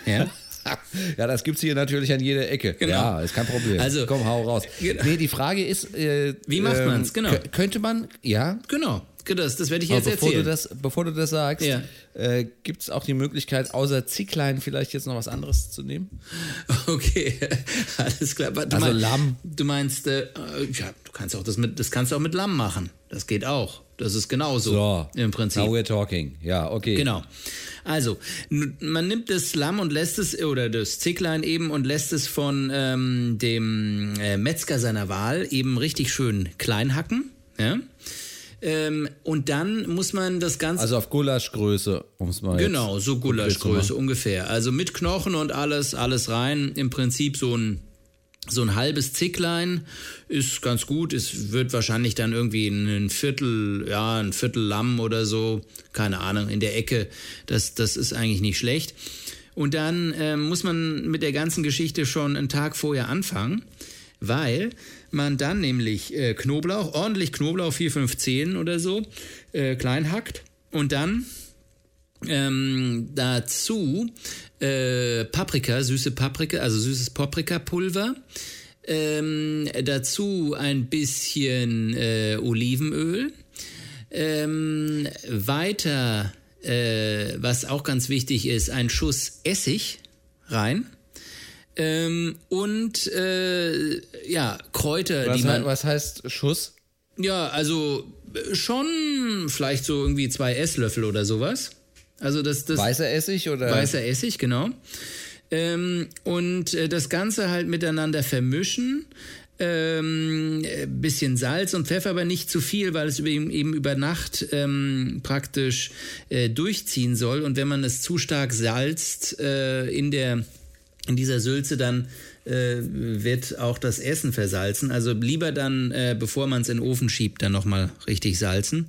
Ja. ja, das gibt es hier natürlich an jeder Ecke. Genau. Ja, ist kein Problem. Also, Komm, hau raus. Genau. Nee, die Frage ist. Äh, Wie macht ähm, man es? Genau. Könnte man, ja. Genau. Das, das werde ich jetzt bevor erzählen. Du das, bevor du das sagst, ja. äh, gibt es auch die Möglichkeit, außer Zicklein vielleicht jetzt noch was anderes zu nehmen? Okay, alles klar. Du also mein, Lamm. Du meinst, äh, ja, du kannst auch das mit, das kannst du auch mit Lamm machen. Das geht auch. Das ist genauso so, im Prinzip. Now we're talking. Ja, okay. Genau. Also, man nimmt das Lamm und lässt es, oder das Zicklein eben, und lässt es von ähm, dem äh, Metzger seiner Wahl eben richtig schön klein hacken. Ja? Ähm, und dann muss man das Ganze. Also auf Gulaschgröße, um es mal Genau, so Gulaschgröße ungefähr. Also mit Knochen und alles, alles rein. Im Prinzip so ein so ein halbes Zicklein ist ganz gut. Es wird wahrscheinlich dann irgendwie ein Viertel, ja, ein Viertel Lamm oder so, keine Ahnung, in der Ecke. Das, das ist eigentlich nicht schlecht. Und dann äh, muss man mit der ganzen Geschichte schon einen Tag vorher anfangen, weil man dann nämlich äh, Knoblauch, ordentlich Knoblauch, 4, 5 Zehen oder so, äh, klein hackt und dann ähm, dazu äh, Paprika, süße Paprika, also süßes Paprikapulver. Ähm, dazu ein bisschen äh, Olivenöl. Ähm, weiter, äh, was auch ganz wichtig ist, ein Schuss Essig rein. Ähm, und äh, ja, Kräuter, was die man. Was heißt Schuss? Ja, also schon vielleicht so irgendwie zwei Esslöffel oder sowas. Also das, das weißer Essig oder weißer Essig, genau. Ähm, und äh, das Ganze halt miteinander vermischen. Ähm, bisschen Salz und Pfeffer, aber nicht zu viel, weil es eben, eben über Nacht ähm, praktisch äh, durchziehen soll. Und wenn man es zu stark salzt äh, in der in dieser Sülze, dann äh, wird auch das Essen versalzen. Also lieber dann, äh, bevor man es in den Ofen schiebt, dann nochmal richtig salzen.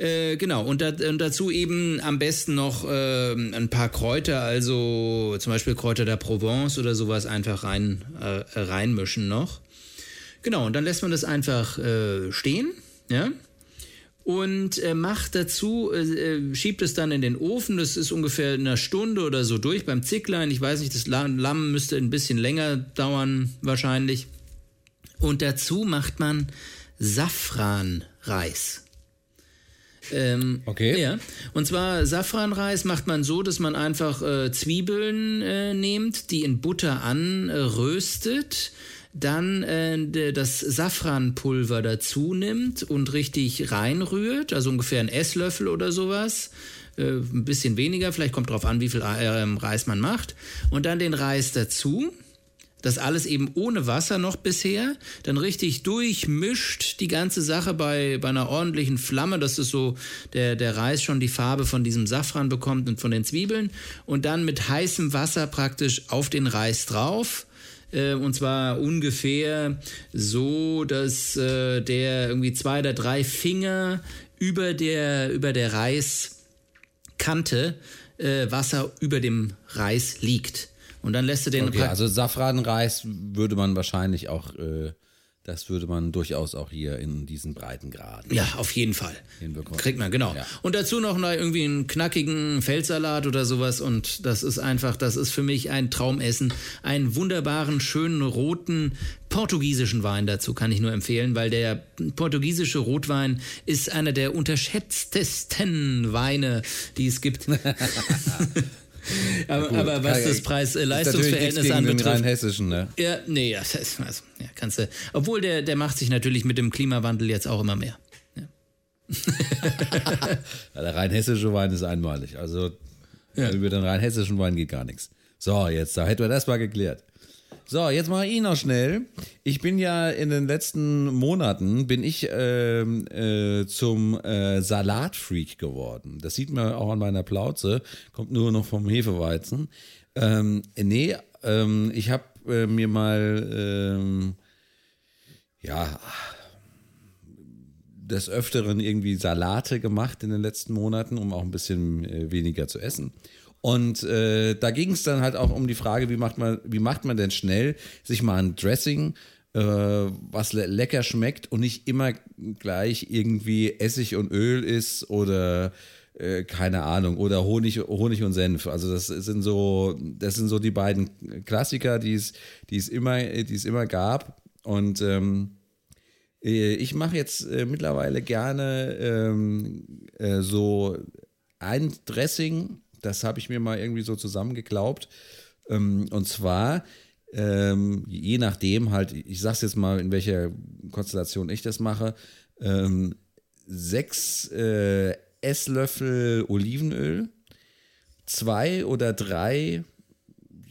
Äh, genau, und, da, und, dazu eben am besten noch äh, ein paar Kräuter, also zum Beispiel Kräuter der Provence oder sowas einfach rein, äh, reinmischen noch. Genau, und dann lässt man das einfach äh, stehen, ja und äh, macht dazu, schiebt es dann in den Ofen. Das ist ungefähr eine Stunde oder so durch beim Zicklein. Ich weiß nicht, das Lamm müsste ein bisschen länger dauern wahrscheinlich. Und dazu macht man Safranreis. Ähm, okay. Ja. Und zwar Safranreis macht man so, dass man einfach äh, Zwiebeln äh, nimmt, die in Butter anröstet dann äh, das Safranpulver dazu nimmt und richtig reinrührt, also ungefähr ein Esslöffel oder sowas. Äh, ein bisschen weniger, vielleicht kommt drauf an, wie viel äh, Reis man macht. Und dann den Reis dazu. Das alles eben ohne Wasser noch bisher, dann richtig durchmischt die ganze Sache bei, bei einer ordentlichen Flamme, dass es so der, der Reis schon die Farbe von diesem Safran bekommt und von den Zwiebeln und dann mit heißem Wasser praktisch auf den Reis drauf äh, und zwar ungefähr so, dass äh, der irgendwie zwei oder drei Finger über der, über der Reiskante äh, Wasser über dem Reis liegt. Und dann lässt du den. Okay, also Safranreis würde man wahrscheinlich auch äh, das würde man durchaus auch hier in diesen Breitengraden. Ja, auf jeden Fall. Kriegt man, genau. Ja. Und dazu noch irgendwie einen knackigen Feldsalat oder sowas. Und das ist einfach, das ist für mich ein Traumessen. Einen wunderbaren, schönen, roten, portugiesischen Wein dazu kann ich nur empfehlen, weil der portugiesische Rotwein ist einer der unterschätztesten Weine, die es gibt. aber, gut, aber, was das Preis-Leistungsverhältnis anbetrifft. Den hessischen, ne? Ja, nee, ja, das, also, ja, kannst du. Obwohl der, der macht sich natürlich mit dem Klimawandel jetzt auch immer mehr. Ja. ja, der rein hessische Wein ist einmalig. Also über den rein hessischen Wein geht gar nichts. So, jetzt, da hätten wir das mal geklärt. So, jetzt mache ich noch schnell. Ich bin ja in den letzten Monaten bin ich äh, äh, zum äh, Salatfreak geworden. Das sieht man auch an meiner Plauze. Kommt nur noch vom Hefeweizen. Ähm, nee, ähm, ich habe äh, mir mal ähm, ja des Öfteren irgendwie Salate gemacht in den letzten Monaten, um auch ein bisschen äh, weniger zu essen. Und äh, da ging es dann halt auch um die Frage, wie macht man, wie macht man denn schnell sich mal ein Dressing, äh, was le lecker schmeckt und nicht immer gleich irgendwie Essig und Öl ist oder äh, keine Ahnung oder Honig, Honig und Senf. Also das sind so, das sind so die beiden Klassiker, die es, die es immer, die es immer gab. Und ähm, äh, ich mache jetzt äh, mittlerweile gerne ähm, äh, so ein Dressing das habe ich mir mal irgendwie so zusammengeglaubt. Ähm, und zwar, ähm, je nachdem halt, ich es jetzt mal, in welcher Konstellation ich das mache, ähm, sechs äh, Esslöffel Olivenöl, zwei oder drei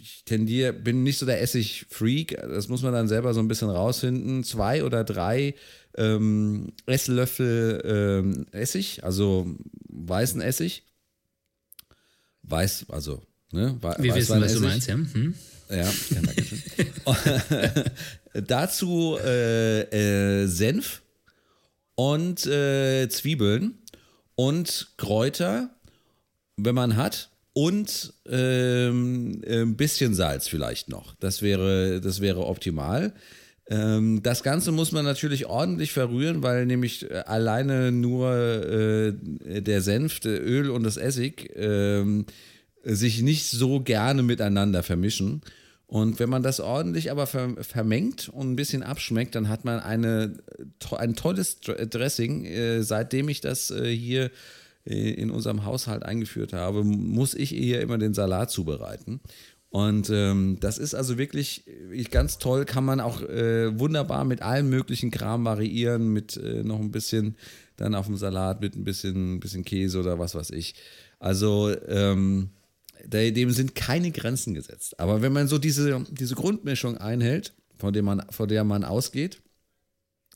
ich tendiere, bin nicht so der Essig-Freak, das muss man dann selber so ein bisschen rausfinden. Zwei oder drei ähm, Esslöffel ähm, Essig, also weißen Essig weiß, also, ne? Wir wissen, was du meinst, ja. Hm. Ja, ja Dazu äh, äh, Senf und äh, Zwiebeln und Kräuter, wenn man hat, und ähm, ein bisschen Salz vielleicht noch. Das wäre, das wäre optimal. Ähm, das Ganze muss man natürlich ordentlich verrühren, weil nämlich äh, alleine nur äh, der Senf, der Öl und das Essig ähm, sich nicht so gerne miteinander vermischen. Und wenn man das ordentlich aber vermengt und ein bisschen abschmeckt, dann hat man eine, ein tolles Dressing. Äh, seitdem ich das äh, hier äh, in unserem Haushalt eingeführt habe, muss ich hier immer den Salat zubereiten. Und ähm, das ist also wirklich ganz toll, kann man auch äh, wunderbar mit allem möglichen Kram variieren, mit äh, noch ein bisschen dann auf dem Salat, mit ein bisschen, bisschen Käse oder was weiß ich. Also ähm, dem sind keine Grenzen gesetzt. Aber wenn man so diese, diese Grundmischung einhält, von der man, von der man ausgeht,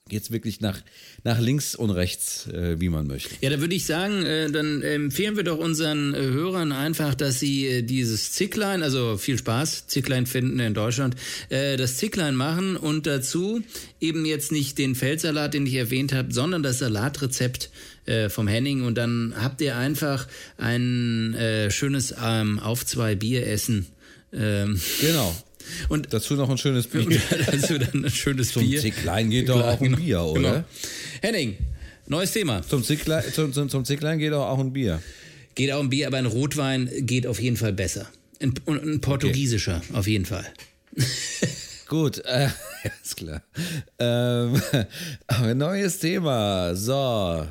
geht es wirklich nach, nach links und rechts, äh, wie man möchte. Ja, da würde ich sagen, äh, dann empfehlen wir doch unseren äh, Hörern einfach, dass sie äh, dieses Zicklein, also viel Spaß, Zicklein finden in Deutschland, äh, das Zicklein machen und dazu eben jetzt nicht den Feldsalat, den ich erwähnt habe, sondern das Salatrezept äh, vom Henning und dann habt ihr einfach ein schönes ähm, auf zwei Bier essen. Ähm, genau. Und dazu noch ein schönes Bier. dazu dann ein schönes zum Bier. Zum Zicklein geht doch auch ein Bier, oder? Genau. Henning, neues Thema. Zum Zicklein, zum, zum, zum Zicklein geht doch auch ein Bier. Geht auch ein Bier, aber ein Rotwein geht auf jeden Fall besser. Ein, ein portugiesischer, okay. auf jeden Fall. Gut, äh, ist klar. Ähm, neues Thema. So.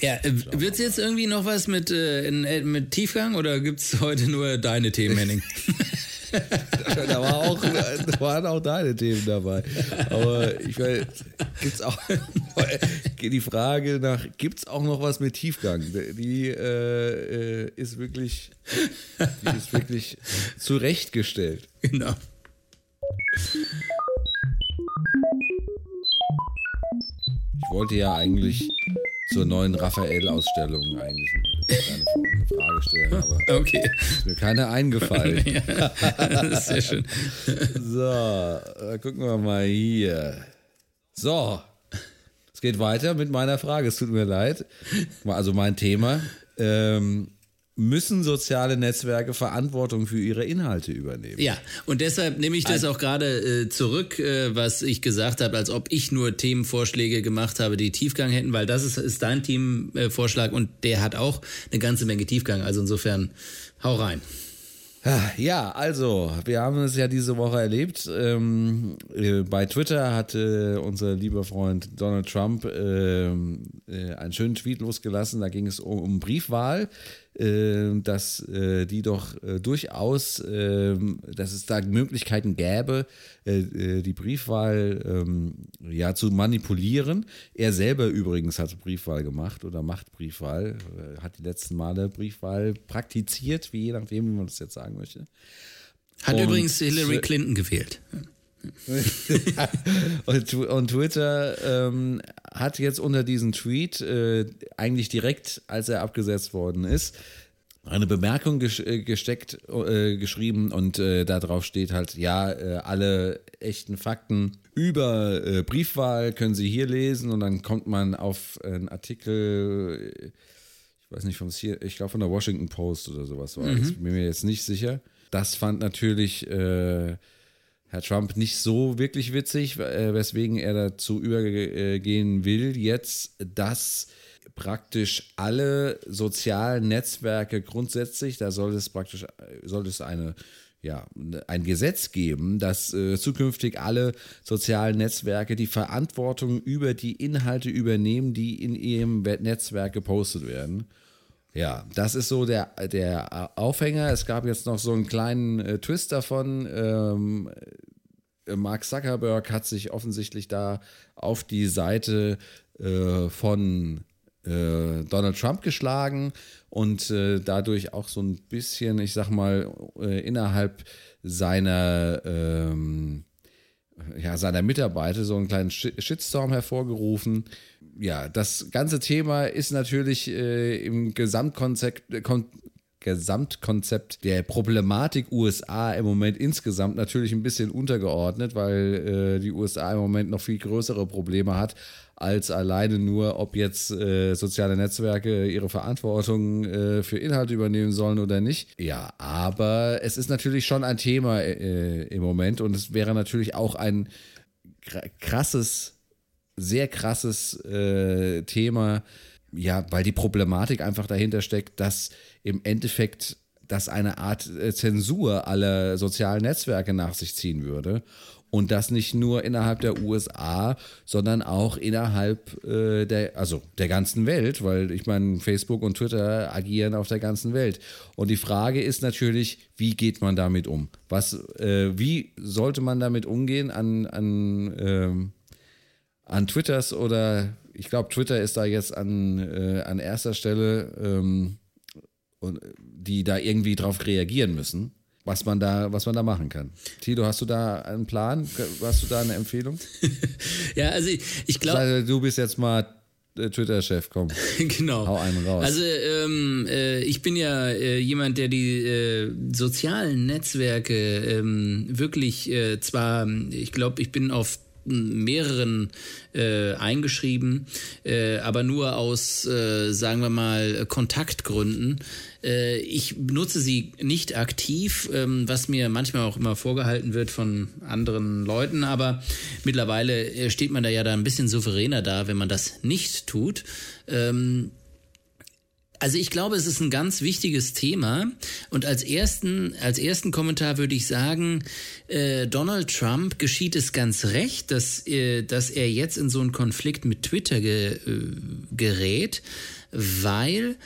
Ja, äh, wird es jetzt irgendwie noch was mit, äh, äh mit Tiefgang oder gibt es heute nur deine Themen, Henning? da, war auch, da waren auch deine Themen dabei. Aber ich weiß, gibt's auch die Frage nach, gibt es auch noch was mit Tiefgang? Die äh, äh, ist wirklich, die ist wirklich zurechtgestellt. Genau. Ich wollte ja eigentlich zur neuen Raphael-Ausstellung eigentlich eine Frage stellen, aber okay. ist mir keine eingefallen. ja, sehr schön. So, gucken wir mal hier. So, es geht weiter mit meiner Frage. Es tut mir leid. Also mein Thema. Ähm, müssen soziale Netzwerke Verantwortung für ihre Inhalte übernehmen. Ja, und deshalb nehme ich das auch gerade äh, zurück, äh, was ich gesagt habe, als ob ich nur Themenvorschläge gemacht habe, die Tiefgang hätten, weil das ist, ist dein Teamvorschlag und der hat auch eine ganze Menge Tiefgang. Also insofern, hau rein. Ja, also, wir haben es ja diese Woche erlebt. Ähm, äh, bei Twitter hatte unser lieber Freund Donald Trump ähm, äh, einen schönen Tweet losgelassen. Da ging es um, um Briefwahl. Äh, dass äh, die doch äh, durchaus, ähm, dass es da Möglichkeiten gäbe, die Briefwahl ähm, ja zu manipulieren. Er selber übrigens hat Briefwahl gemacht oder macht Briefwahl, hat die letzten Male Briefwahl praktiziert, wie je nachdem, wie man das jetzt sagen möchte. Hat Und, übrigens Hillary Clinton gewählt. und, und, Twitter ähm, hat jetzt unter diesen Tweet äh, eigentlich direkt, als er abgesetzt worden ist, eine Bemerkung ges äh, gesteckt, äh, geschrieben und äh, darauf steht halt, ja, äh, alle echten Fakten über äh, Briefwahl können Sie hier lesen und dann kommt man auf einen Artikel, ich weiß nicht, vom ich glaube von der Washington Post oder sowas war, mhm. ich bin mir jetzt nicht sicher. Das fand natürlich äh, Herr Trump nicht so wirklich witzig, äh, weswegen er dazu übergehen will, jetzt, dass praktisch alle sozialen Netzwerke grundsätzlich, da soll es praktisch, soll es eine ja, ein Gesetz geben, dass äh, zukünftig alle sozialen Netzwerke die Verantwortung über die Inhalte übernehmen, die in ihrem Netzwerk gepostet werden. Ja, das ist so der, der Aufhänger. Es gab jetzt noch so einen kleinen äh, Twist davon. Ähm, äh, Mark Zuckerberg hat sich offensichtlich da auf die Seite äh, von äh, Donald Trump geschlagen und äh, dadurch auch so ein bisschen, ich sag mal, äh, innerhalb seiner ähm, ja, seiner Mitarbeiter so einen kleinen Shitstorm hervorgerufen. Ja, das ganze Thema ist natürlich äh, im Gesamtkonzept, äh, Kon Gesamtkonzept der Problematik USA im Moment insgesamt natürlich ein bisschen untergeordnet, weil äh, die USA im Moment noch viel größere Probleme hat als alleine nur, ob jetzt äh, soziale Netzwerke ihre Verantwortung äh, für Inhalte übernehmen sollen oder nicht. Ja, aber es ist natürlich schon ein Thema äh, im Moment und es wäre natürlich auch ein krasses, sehr krasses äh, Thema, ja, weil die Problematik einfach dahinter steckt, dass im Endeffekt das eine Art äh, Zensur aller sozialen Netzwerke nach sich ziehen würde. Und das nicht nur innerhalb der USA, sondern auch innerhalb äh, der, also der ganzen Welt, weil ich meine, Facebook und Twitter agieren auf der ganzen Welt. Und die Frage ist natürlich, wie geht man damit um? Was, äh, wie sollte man damit umgehen an, an, ähm, an Twitters oder ich glaube, Twitter ist da jetzt an, äh, an erster Stelle, ähm, und, die da irgendwie drauf reagieren müssen was man da, was man da machen kann. Tilo, hast du da einen Plan? Hast du da eine Empfehlung? ja, also ich, ich glaube. Also, du bist jetzt mal Twitter-Chef, komm. genau. Hau einen raus. Also ähm, äh, ich bin ja äh, jemand, der die äh, sozialen Netzwerke ähm, wirklich äh, zwar, ich glaube, ich bin auf mehreren äh, eingeschrieben, äh, aber nur aus, äh, sagen wir mal, Kontaktgründen. Äh, ich nutze sie nicht aktiv, ähm, was mir manchmal auch immer vorgehalten wird von anderen Leuten, aber mittlerweile äh, steht man da ja da ein bisschen souveräner da, wenn man das nicht tut. Ähm, also ich glaube, es ist ein ganz wichtiges Thema. Und als ersten, als ersten Kommentar würde ich sagen, äh, Donald Trump geschieht es ganz recht, dass, äh, dass er jetzt in so einen Konflikt mit Twitter ge, äh, gerät, weil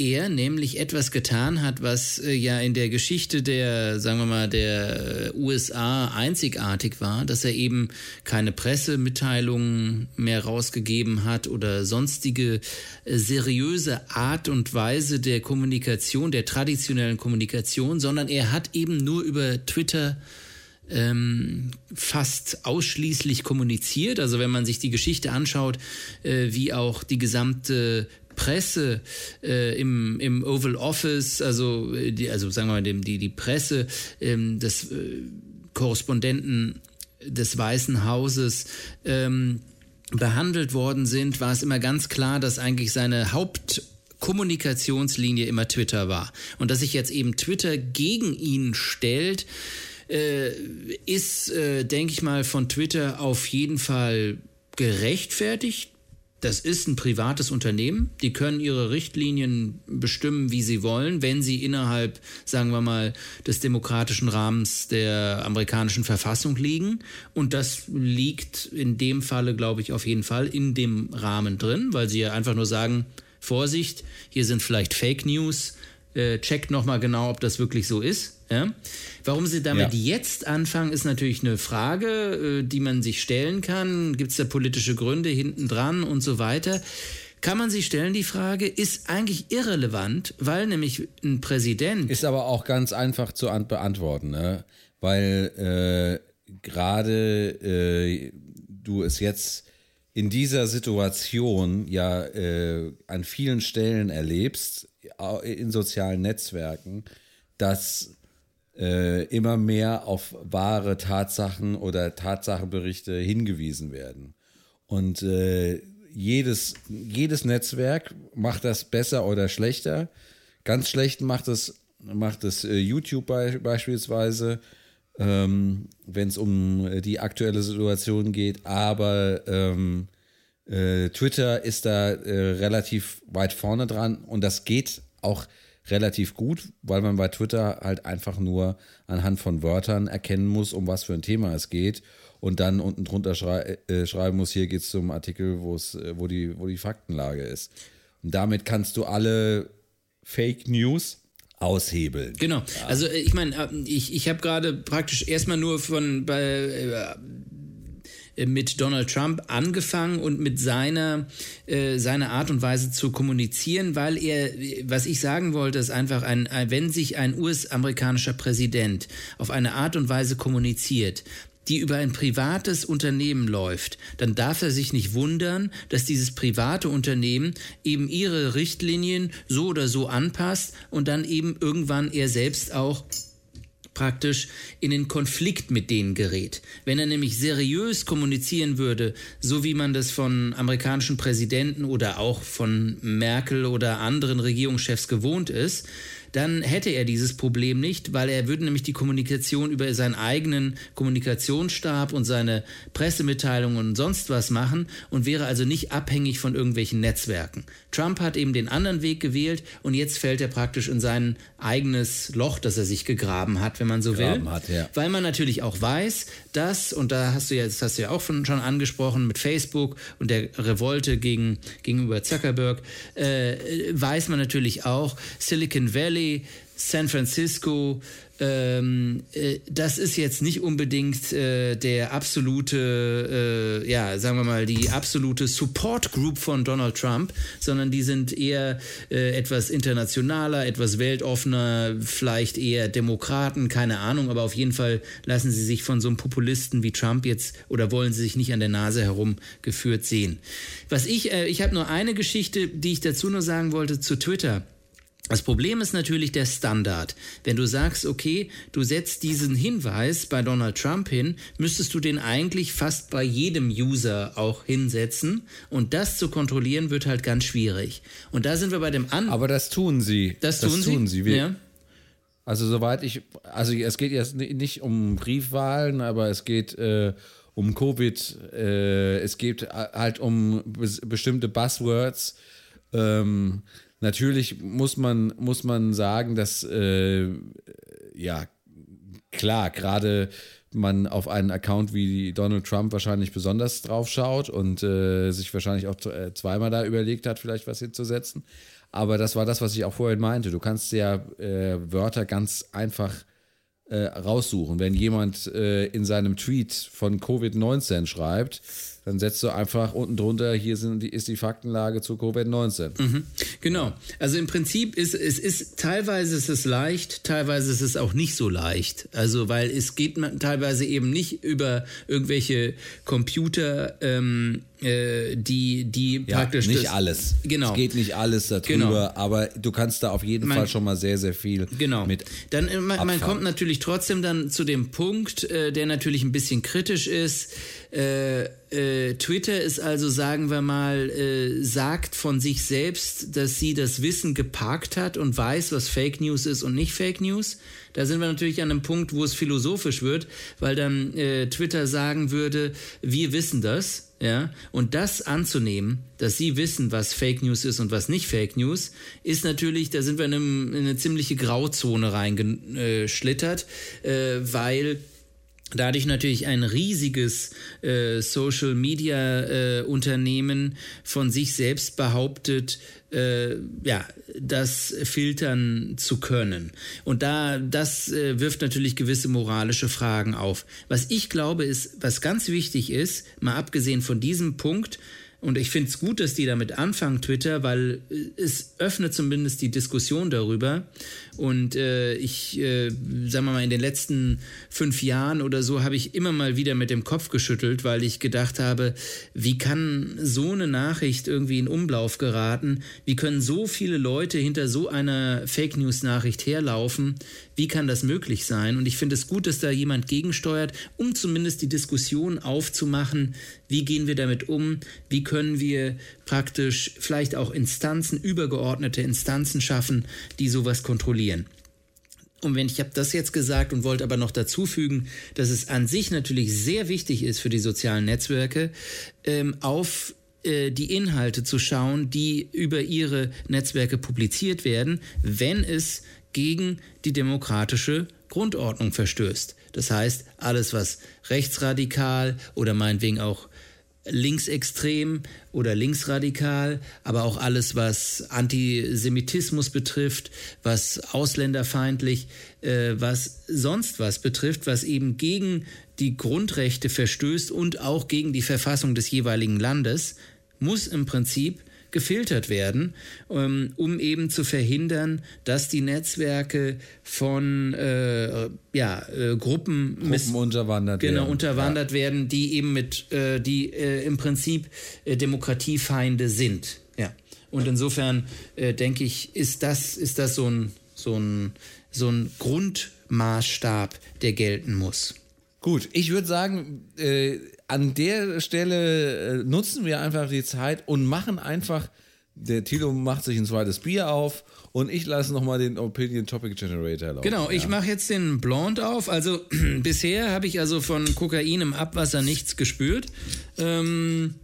er nämlich etwas getan hat, was äh, ja in der Geschichte der, sagen wir mal, der äh, USA einzigartig war, dass er eben keine Pressemitteilungen mehr rausgegeben hat oder sonstige äh, seriöse Art und Weise der Kommunikation, der traditionellen Kommunikation, sondern er hat eben nur über Twitter ähm, fast ausschließlich kommuniziert. Also wenn man sich die Geschichte anschaut, äh, wie auch die gesamte Presse äh, im, im Oval Office, also, äh, die, also sagen wir mal, die, die Presse ähm, des äh, Korrespondenten des Weißen Hauses ähm, behandelt worden sind, war es immer ganz klar, dass eigentlich seine Haupt Kommunikationslinie immer Twitter war. Und dass sich jetzt eben Twitter gegen ihn stellt, äh, ist, äh, denke ich mal, von Twitter auf jeden Fall gerechtfertigt. Das ist ein privates Unternehmen. Die können ihre Richtlinien bestimmen, wie sie wollen, wenn sie innerhalb, sagen wir mal, des demokratischen Rahmens der amerikanischen Verfassung liegen. Und das liegt in dem Falle, glaube ich, auf jeden Fall in dem Rahmen drin, weil sie ja einfach nur sagen, Vorsicht, hier sind vielleicht Fake News, äh, checkt nochmal genau, ob das wirklich so ist. Ja? Warum sie damit ja. jetzt anfangen, ist natürlich eine Frage, äh, die man sich stellen kann. Gibt es da politische Gründe hinten dran und so weiter? Kann man sich stellen, die Frage, ist eigentlich irrelevant, weil nämlich ein Präsident. Ist aber auch ganz einfach zu beantworten, ne? weil äh, gerade äh, du es jetzt in dieser Situation ja äh, an vielen Stellen erlebst, in sozialen Netzwerken, dass äh, immer mehr auf wahre Tatsachen oder Tatsachenberichte hingewiesen werden. Und äh, jedes, jedes Netzwerk macht das besser oder schlechter. Ganz schlecht macht es, macht es äh, YouTube be beispielsweise, ähm, wenn es um die aktuelle Situation geht. Aber ähm, äh, Twitter ist da äh, relativ weit vorne dran und das geht auch relativ gut, weil man bei Twitter halt einfach nur anhand von Wörtern erkennen muss, um was für ein Thema es geht und dann unten drunter schrei äh, schreiben muss, hier geht es zum Artikel, wo es, äh, wo die, wo die Faktenlage ist. Und damit kannst du alle Fake News aushebeln. Genau. Ja. Also äh, ich meine, äh, ich, ich habe gerade praktisch erstmal nur von bei mit Donald Trump angefangen und mit seiner, äh, seiner Art und Weise zu kommunizieren, weil er, was ich sagen wollte, ist einfach, ein, wenn sich ein US-amerikanischer Präsident auf eine Art und Weise kommuniziert, die über ein privates Unternehmen läuft, dann darf er sich nicht wundern, dass dieses private Unternehmen eben ihre Richtlinien so oder so anpasst und dann eben irgendwann er selbst auch praktisch in den Konflikt mit denen gerät. Wenn er nämlich seriös kommunizieren würde, so wie man das von amerikanischen Präsidenten oder auch von Merkel oder anderen Regierungschefs gewohnt ist, dann hätte er dieses Problem nicht, weil er würde nämlich die Kommunikation über seinen eigenen Kommunikationsstab und seine Pressemitteilungen und sonst was machen und wäre also nicht abhängig von irgendwelchen Netzwerken. Trump hat eben den anderen Weg gewählt und jetzt fällt er praktisch in sein eigenes Loch, das er sich gegraben hat, wenn man so will. Hat, ja. Weil man natürlich auch weiß, dass, und da hast du ja, das hast du ja auch schon angesprochen mit Facebook und der Revolte gegen, gegenüber Zuckerberg, äh, weiß man natürlich auch, Silicon Valley, San Francisco, ähm, äh, das ist jetzt nicht unbedingt äh, der absolute, äh, ja, sagen wir mal, die absolute Support Group von Donald Trump, sondern die sind eher äh, etwas internationaler, etwas weltoffener, vielleicht eher Demokraten, keine Ahnung, aber auf jeden Fall lassen sie sich von so einem Populisten wie Trump jetzt oder wollen sie sich nicht an der Nase herumgeführt sehen. Was ich, äh, ich habe nur eine Geschichte, die ich dazu nur sagen wollte zu Twitter. Das Problem ist natürlich der Standard. Wenn du sagst, okay, du setzt diesen Hinweis bei Donald Trump hin, müsstest du den eigentlich fast bei jedem User auch hinsetzen. Und das zu kontrollieren wird halt ganz schwierig. Und da sind wir bei dem An. Aber das tun sie. Das tun, das tun sie. sie. ja. Also soweit ich, also es geht jetzt nicht um Briefwahlen, aber es geht äh, um Covid, äh, es geht halt um bestimmte Buzzwords. Ähm, Natürlich muss man, muss man sagen, dass, äh, ja, klar, gerade man auf einen Account wie Donald Trump wahrscheinlich besonders drauf schaut und äh, sich wahrscheinlich auch äh, zweimal da überlegt hat, vielleicht was hinzusetzen. Aber das war das, was ich auch vorhin meinte. Du kannst ja äh, Wörter ganz einfach äh, raussuchen. Wenn jemand äh, in seinem Tweet von Covid-19 schreibt, dann setzt du einfach unten drunter, hier sind die, ist die Faktenlage zu Covid-19. Mhm. Genau. Also im Prinzip ist es ist teilweise ist es leicht, teilweise ist es auch nicht so leicht. Also weil es geht teilweise eben nicht über irgendwelche Computer ähm, äh, die, die ja, praktisch. Nicht das, alles. Genau. Es geht nicht alles darüber, genau. aber du kannst da auf jeden man, Fall schon mal sehr, sehr viel genau. mit. Dann äh, man, man, kommt natürlich trotzdem dann zu dem Punkt, äh, der natürlich ein bisschen kritisch ist. Äh, äh, Twitter ist also, sagen wir mal, äh, sagt von sich selbst, dass sie das Wissen geparkt hat und weiß, was Fake News ist und nicht Fake News. Da sind wir natürlich an einem Punkt, wo es philosophisch wird, weil dann äh, Twitter sagen würde, wir wissen das, ja, und das anzunehmen, dass sie wissen, was Fake News ist und was nicht Fake News, ist natürlich, da sind wir in, einem, in eine ziemliche Grauzone reingeschlittert, äh, weil dadurch natürlich ein riesiges äh, Social Media äh, Unternehmen von sich selbst behauptet, äh, ja, das filtern zu können. Und da, das äh, wirft natürlich gewisse moralische Fragen auf. Was ich glaube, ist, was ganz wichtig ist, mal abgesehen von diesem Punkt, und ich finde es gut, dass die damit anfangen, Twitter, weil äh, es öffnet zumindest die Diskussion darüber. Und äh, ich, äh, sagen wir mal, in den letzten fünf Jahren oder so habe ich immer mal wieder mit dem Kopf geschüttelt, weil ich gedacht habe, wie kann so eine Nachricht irgendwie in Umlauf geraten? Wie können so viele Leute hinter so einer Fake News-Nachricht herlaufen? Wie kann das möglich sein? Und ich finde es gut, dass da jemand gegensteuert, um zumindest die Diskussion aufzumachen, wie gehen wir damit um? Wie können wir praktisch vielleicht auch Instanzen, übergeordnete Instanzen schaffen, die sowas kontrollieren? Und wenn ich habe das jetzt gesagt und wollte aber noch dazu fügen, dass es an sich natürlich sehr wichtig ist für die sozialen Netzwerke, ähm, auf äh, die Inhalte zu schauen, die über ihre Netzwerke publiziert werden, wenn es gegen die demokratische Grundordnung verstößt. Das heißt, alles, was rechtsradikal oder meinetwegen auch linksextrem oder linksradikal, aber auch alles, was Antisemitismus betrifft, was ausländerfeindlich, äh, was sonst was betrifft, was eben gegen die Grundrechte verstößt und auch gegen die Verfassung des jeweiligen Landes, muss im Prinzip gefiltert werden, ähm, um eben zu verhindern, dass die Netzwerke von äh, ja, äh, Gruppen, Gruppen unterwandert genau, werden. unterwandert ja. werden, die eben mit, äh, die äh, im Prinzip äh, Demokratiefeinde sind. Ja. Und insofern äh, denke ich, ist das, ist das so ein, so ein, so ein Grundmaßstab, der gelten muss. Gut, ich würde sagen, äh, an der Stelle äh, nutzen wir einfach die Zeit und machen einfach der Tilo macht sich ein zweites Bier auf und ich lasse nochmal den Opinion Topic Generator laufen. Genau, ich mache jetzt den Blonde auf. Also bisher habe ich also von Kokain im Abwasser nichts gespürt. Ähm,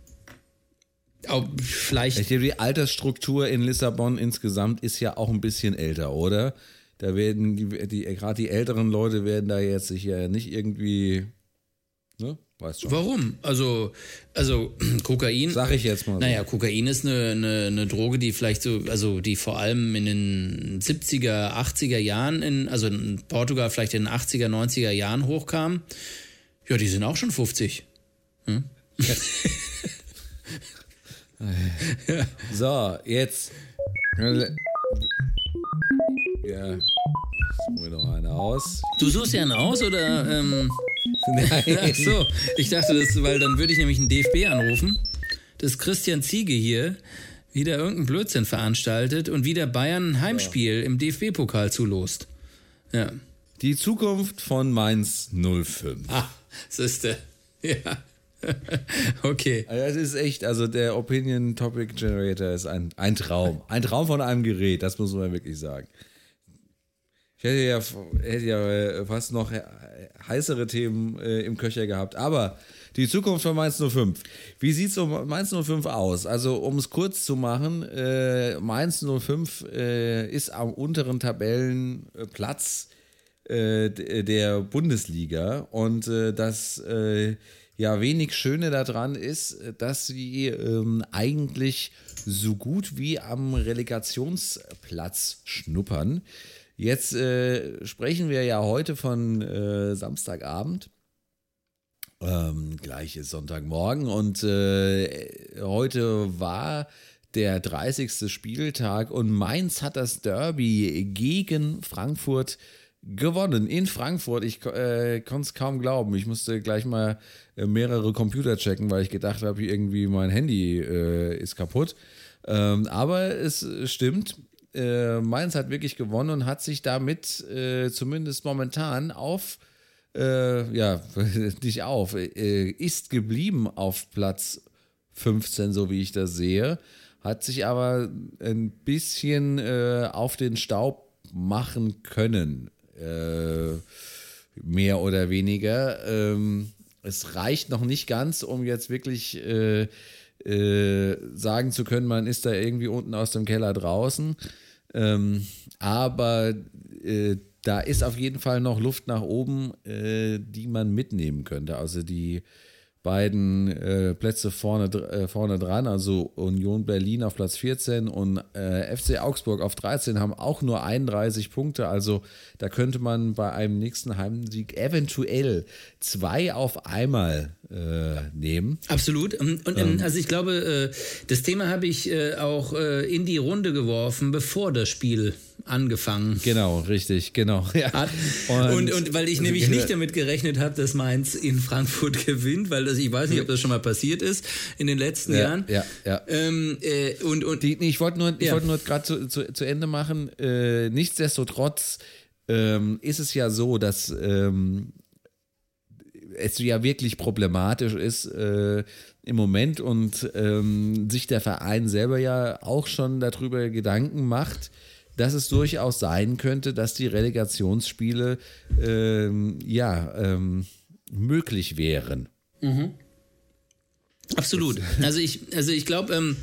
vielleicht. Ich denke, die Altersstruktur in Lissabon insgesamt ist ja auch ein bisschen älter, oder? Da werden die, die gerade die älteren Leute werden da jetzt sich ja nicht irgendwie, ne? Weißt du. Warum? Also, also Kokain. Sag ich jetzt mal. So. Naja, Kokain ist eine, eine, eine, Droge, die vielleicht so, also die vor allem in den 70er, 80er Jahren, in, also in Portugal vielleicht in den 80er, 90er Jahren hochkam. Ja, die sind auch schon 50. Hm? ja. So, jetzt. Ja. Suchen wir noch eine aus. Du suchst ja einen aus oder? Ähm Ach so, ich dachte das, weil dann würde ich nämlich einen DFB anrufen, dass Christian Ziege hier wieder irgendeinen Blödsinn veranstaltet und wieder Bayern ein Heimspiel ja. im DFB-Pokal zulost. Ja. Die Zukunft von Mainz 05. Ah, siehste. Ja. okay. Also es ist echt, also der Opinion Topic Generator ist ein, ein Traum. Ein Traum von einem Gerät, das muss man wirklich sagen. Ich hätte ja, hätte ja äh, fast noch heißere Themen äh, im Köcher gehabt. Aber die Zukunft von Mainz 05. Wie sieht es um Mainz 05 aus? Also, um es kurz zu machen, äh, Mainz 05 äh, ist am unteren Tabellenplatz äh, der Bundesliga. Und äh, das äh, ja wenig Schöne daran ist, dass sie ähm, eigentlich so gut wie am Relegationsplatz schnuppern. Jetzt äh, sprechen wir ja heute von äh, Samstagabend. Ähm, gleich ist Sonntagmorgen und äh, heute war der 30. Spieltag und Mainz hat das Derby gegen Frankfurt gewonnen. In Frankfurt. Ich äh, konnte es kaum glauben. Ich musste gleich mal äh, mehrere Computer checken, weil ich gedacht habe, irgendwie mein Handy äh, ist kaputt. Ähm, aber es stimmt äh, Mainz hat wirklich gewonnen und hat sich damit äh, zumindest momentan auf, äh, ja, nicht auf, äh, ist geblieben auf Platz 15, so wie ich das sehe, hat sich aber ein bisschen äh, auf den Staub machen können, äh, mehr oder weniger. Ähm, es reicht noch nicht ganz, um jetzt wirklich sagen zu können, man ist da irgendwie unten aus dem Keller draußen. Ähm, aber äh, da ist auf jeden Fall noch Luft nach oben, äh, die man mitnehmen könnte. Also die beiden äh, Plätze vorne, äh, vorne dran, also Union Berlin auf Platz 14 und äh, FC Augsburg auf 13, haben auch nur 31 Punkte. Also da könnte man bei einem nächsten Heimsieg eventuell zwei auf einmal äh, nehmen. Absolut. Und, und ähm, also ich glaube, äh, das Thema habe ich äh, auch in die Runde geworfen, bevor das Spiel angefangen. Genau, richtig, genau. Ja. Und, und, und, weil ich nämlich nicht damit gerechnet habe, dass Mainz in Frankfurt gewinnt, weil das, ich weiß nicht, ob das schon mal passiert ist in den letzten ja, Jahren. Ja, ja. Ähm, äh, und, und Die, ich wollte nur, ja. wollt nur gerade zu, zu, zu, Ende machen. Äh, nichtsdestotrotz ähm, ist es ja so, dass ähm, es ja wirklich problematisch ist äh, im Moment und ähm, sich der Verein selber ja auch schon darüber Gedanken macht, dass es durchaus sein könnte, dass die Relegationsspiele ähm, ja ähm, möglich wären. Mhm. Absolut. Also ich, also ich glaube, ähm,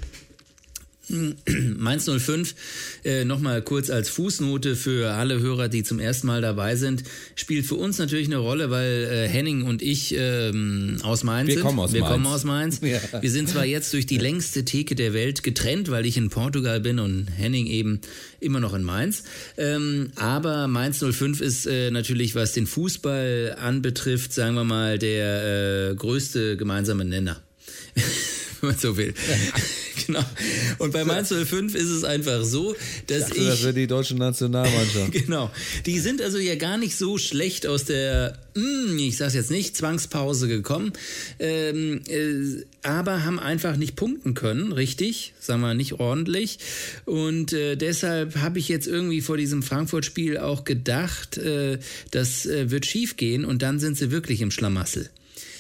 Mainz 05, äh, nochmal kurz als Fußnote für alle Hörer, die zum ersten Mal dabei sind, spielt für uns natürlich eine Rolle, weil äh, Henning und ich ähm, aus Mainz Wir sind. Kommen aus Wir Mainz. kommen aus Mainz. Ja. Wir sind zwar jetzt durch die längste Theke der Welt getrennt, weil ich in Portugal bin und Henning eben immer noch in Mainz. Ähm, aber Mainz 05 ist äh, natürlich, was den Fußball anbetrifft, sagen wir mal, der äh, größte gemeinsame Nenner. wenn man so will. genau. Und bei Mainz 05 ist es einfach so, dass ich. ich das wäre die deutsche Nationalmannschaft. genau. Die sind also ja gar nicht so schlecht aus der, hm, ich sag's jetzt nicht, Zwangspause gekommen, ähm, äh, aber haben einfach nicht punkten können, richtig, sagen wir nicht ordentlich. Und äh, deshalb habe ich jetzt irgendwie vor diesem Frankfurt-Spiel auch gedacht, äh, das äh, wird schief gehen und dann sind sie wirklich im Schlamassel.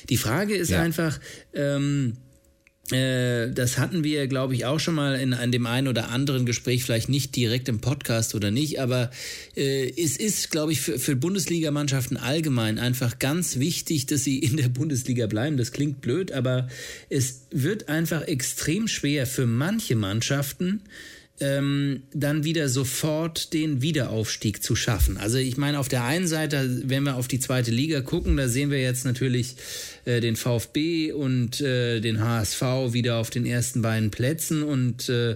Die Frage ist ja. einfach, ähm, äh, das hatten wir, glaube ich, auch schon mal in, in dem einen oder anderen Gespräch, vielleicht nicht direkt im Podcast oder nicht, aber äh, es ist, glaube ich, für, für Bundesligamannschaften allgemein einfach ganz wichtig, dass sie in der Bundesliga bleiben. Das klingt blöd, aber es wird einfach extrem schwer für manche Mannschaften, ähm, dann wieder sofort den Wiederaufstieg zu schaffen. Also ich meine, auf der einen Seite, wenn wir auf die zweite Liga gucken, da sehen wir jetzt natürlich äh, den VfB und äh, den HSV wieder auf den ersten beiden Plätzen und, äh,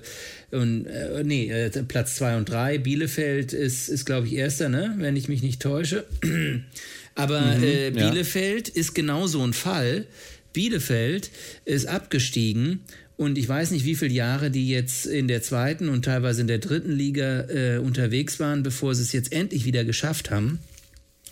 und äh, nee, äh, Platz zwei und drei. Bielefeld ist, ist glaube ich, erster, ne? wenn ich mich nicht täusche. Aber mhm, äh, Bielefeld ja. ist genau so ein Fall. Bielefeld ist abgestiegen und ich weiß nicht, wie viele Jahre die jetzt in der zweiten und teilweise in der dritten Liga äh, unterwegs waren, bevor sie es jetzt endlich wieder geschafft haben.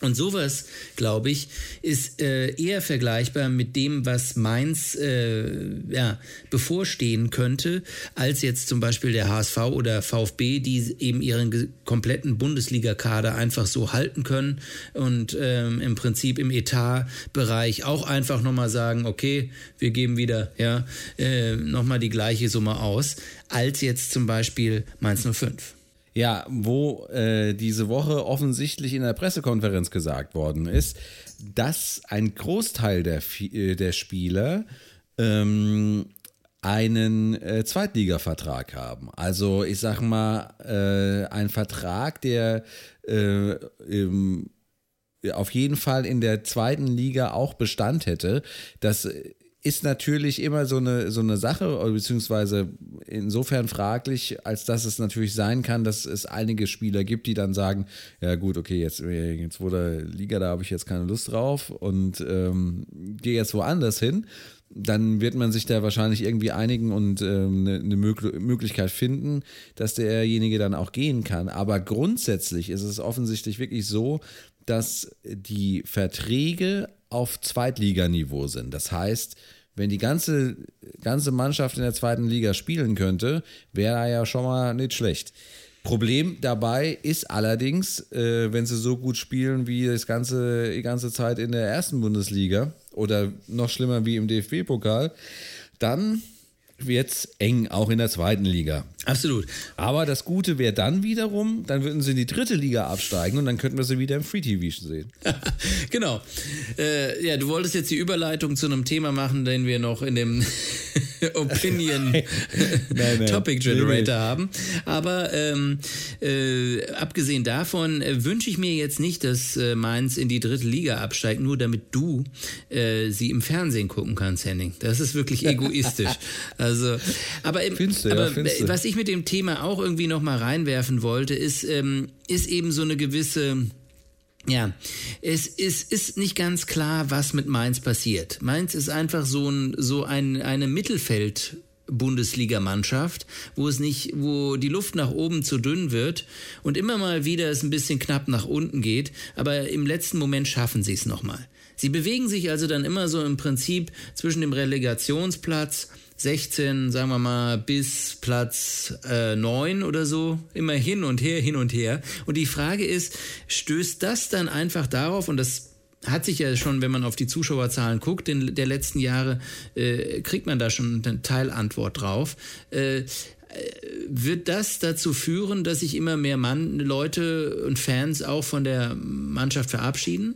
Und sowas, glaube ich, ist äh, eher vergleichbar mit dem, was Mainz äh, ja, bevorstehen könnte, als jetzt zum Beispiel der HSV oder VfB, die eben ihren kompletten Bundesliga-Kader einfach so halten können und ähm, im Prinzip im Etatbereich auch einfach nochmal sagen, okay, wir geben wieder ja, äh, nochmal die gleiche Summe aus, als jetzt zum Beispiel Mainz 05. Ja, wo äh, diese Woche offensichtlich in der Pressekonferenz gesagt worden ist, dass ein Großteil der, äh, der Spieler ähm, einen äh, Zweitligavertrag haben. Also ich sag mal, äh, ein Vertrag, der äh, im, auf jeden Fall in der zweiten Liga auch Bestand hätte. Das ist natürlich immer so eine, so eine Sache, beziehungsweise insofern fraglich, als dass es natürlich sein kann, dass es einige Spieler gibt, die dann sagen, ja gut, okay, jetzt, jetzt wurde Liga, da habe ich jetzt keine Lust drauf und ähm, gehe jetzt woanders hin. Dann wird man sich da wahrscheinlich irgendwie einigen und ähm, eine, eine Möglichkeit finden, dass derjenige dann auch gehen kann. Aber grundsätzlich ist es offensichtlich wirklich so, dass die Verträge auf Zweitliganiveau sind. Das heißt, wenn die ganze, ganze Mannschaft in der zweiten Liga spielen könnte, wäre er ja schon mal nicht schlecht. Problem dabei ist allerdings, äh, wenn sie so gut spielen wie das ganze, die ganze Zeit in der ersten Bundesliga oder noch schlimmer wie im DFB-Pokal, dann wird es eng, auch in der zweiten Liga. Absolut. Aber das Gute wäre dann wiederum, dann würden sie in die dritte Liga absteigen und dann könnten wir sie wieder im Free TV sehen. genau. Äh, ja, du wolltest jetzt die Überleitung zu einem Thema machen, den wir noch in dem Opinion nein, nein. Topic Generator haben. Aber ähm, äh, abgesehen davon äh, wünsche ich mir jetzt nicht, dass äh, Mainz in die dritte Liga absteigt, nur damit du äh, sie im Fernsehen gucken kannst, Henning. Das ist wirklich egoistisch. Also, aber, findste, aber ja, was ich mit dem Thema auch irgendwie noch mal reinwerfen wollte, ist, ähm, ist eben so eine gewisse ja, es ist, ist nicht ganz klar, was mit Mainz passiert. Mainz ist einfach so, ein, so ein, eine Mittelfeld- Bundesligamannschaft, wo es nicht, wo die Luft nach oben zu dünn wird und immer mal wieder es ein bisschen knapp nach unten geht, aber im letzten Moment schaffen sie es nochmal. Sie bewegen sich also dann immer so im Prinzip zwischen dem Relegationsplatz 16, sagen wir mal, bis Platz äh, 9 oder so, immer hin und her, hin und her. Und die Frage ist, stößt das dann einfach darauf, und das hat sich ja schon, wenn man auf die Zuschauerzahlen guckt, in der letzten Jahre, äh, kriegt man da schon eine Teilantwort drauf. Äh, wird das dazu führen, dass sich immer mehr Mann, Leute und Fans auch von der Mannschaft verabschieden?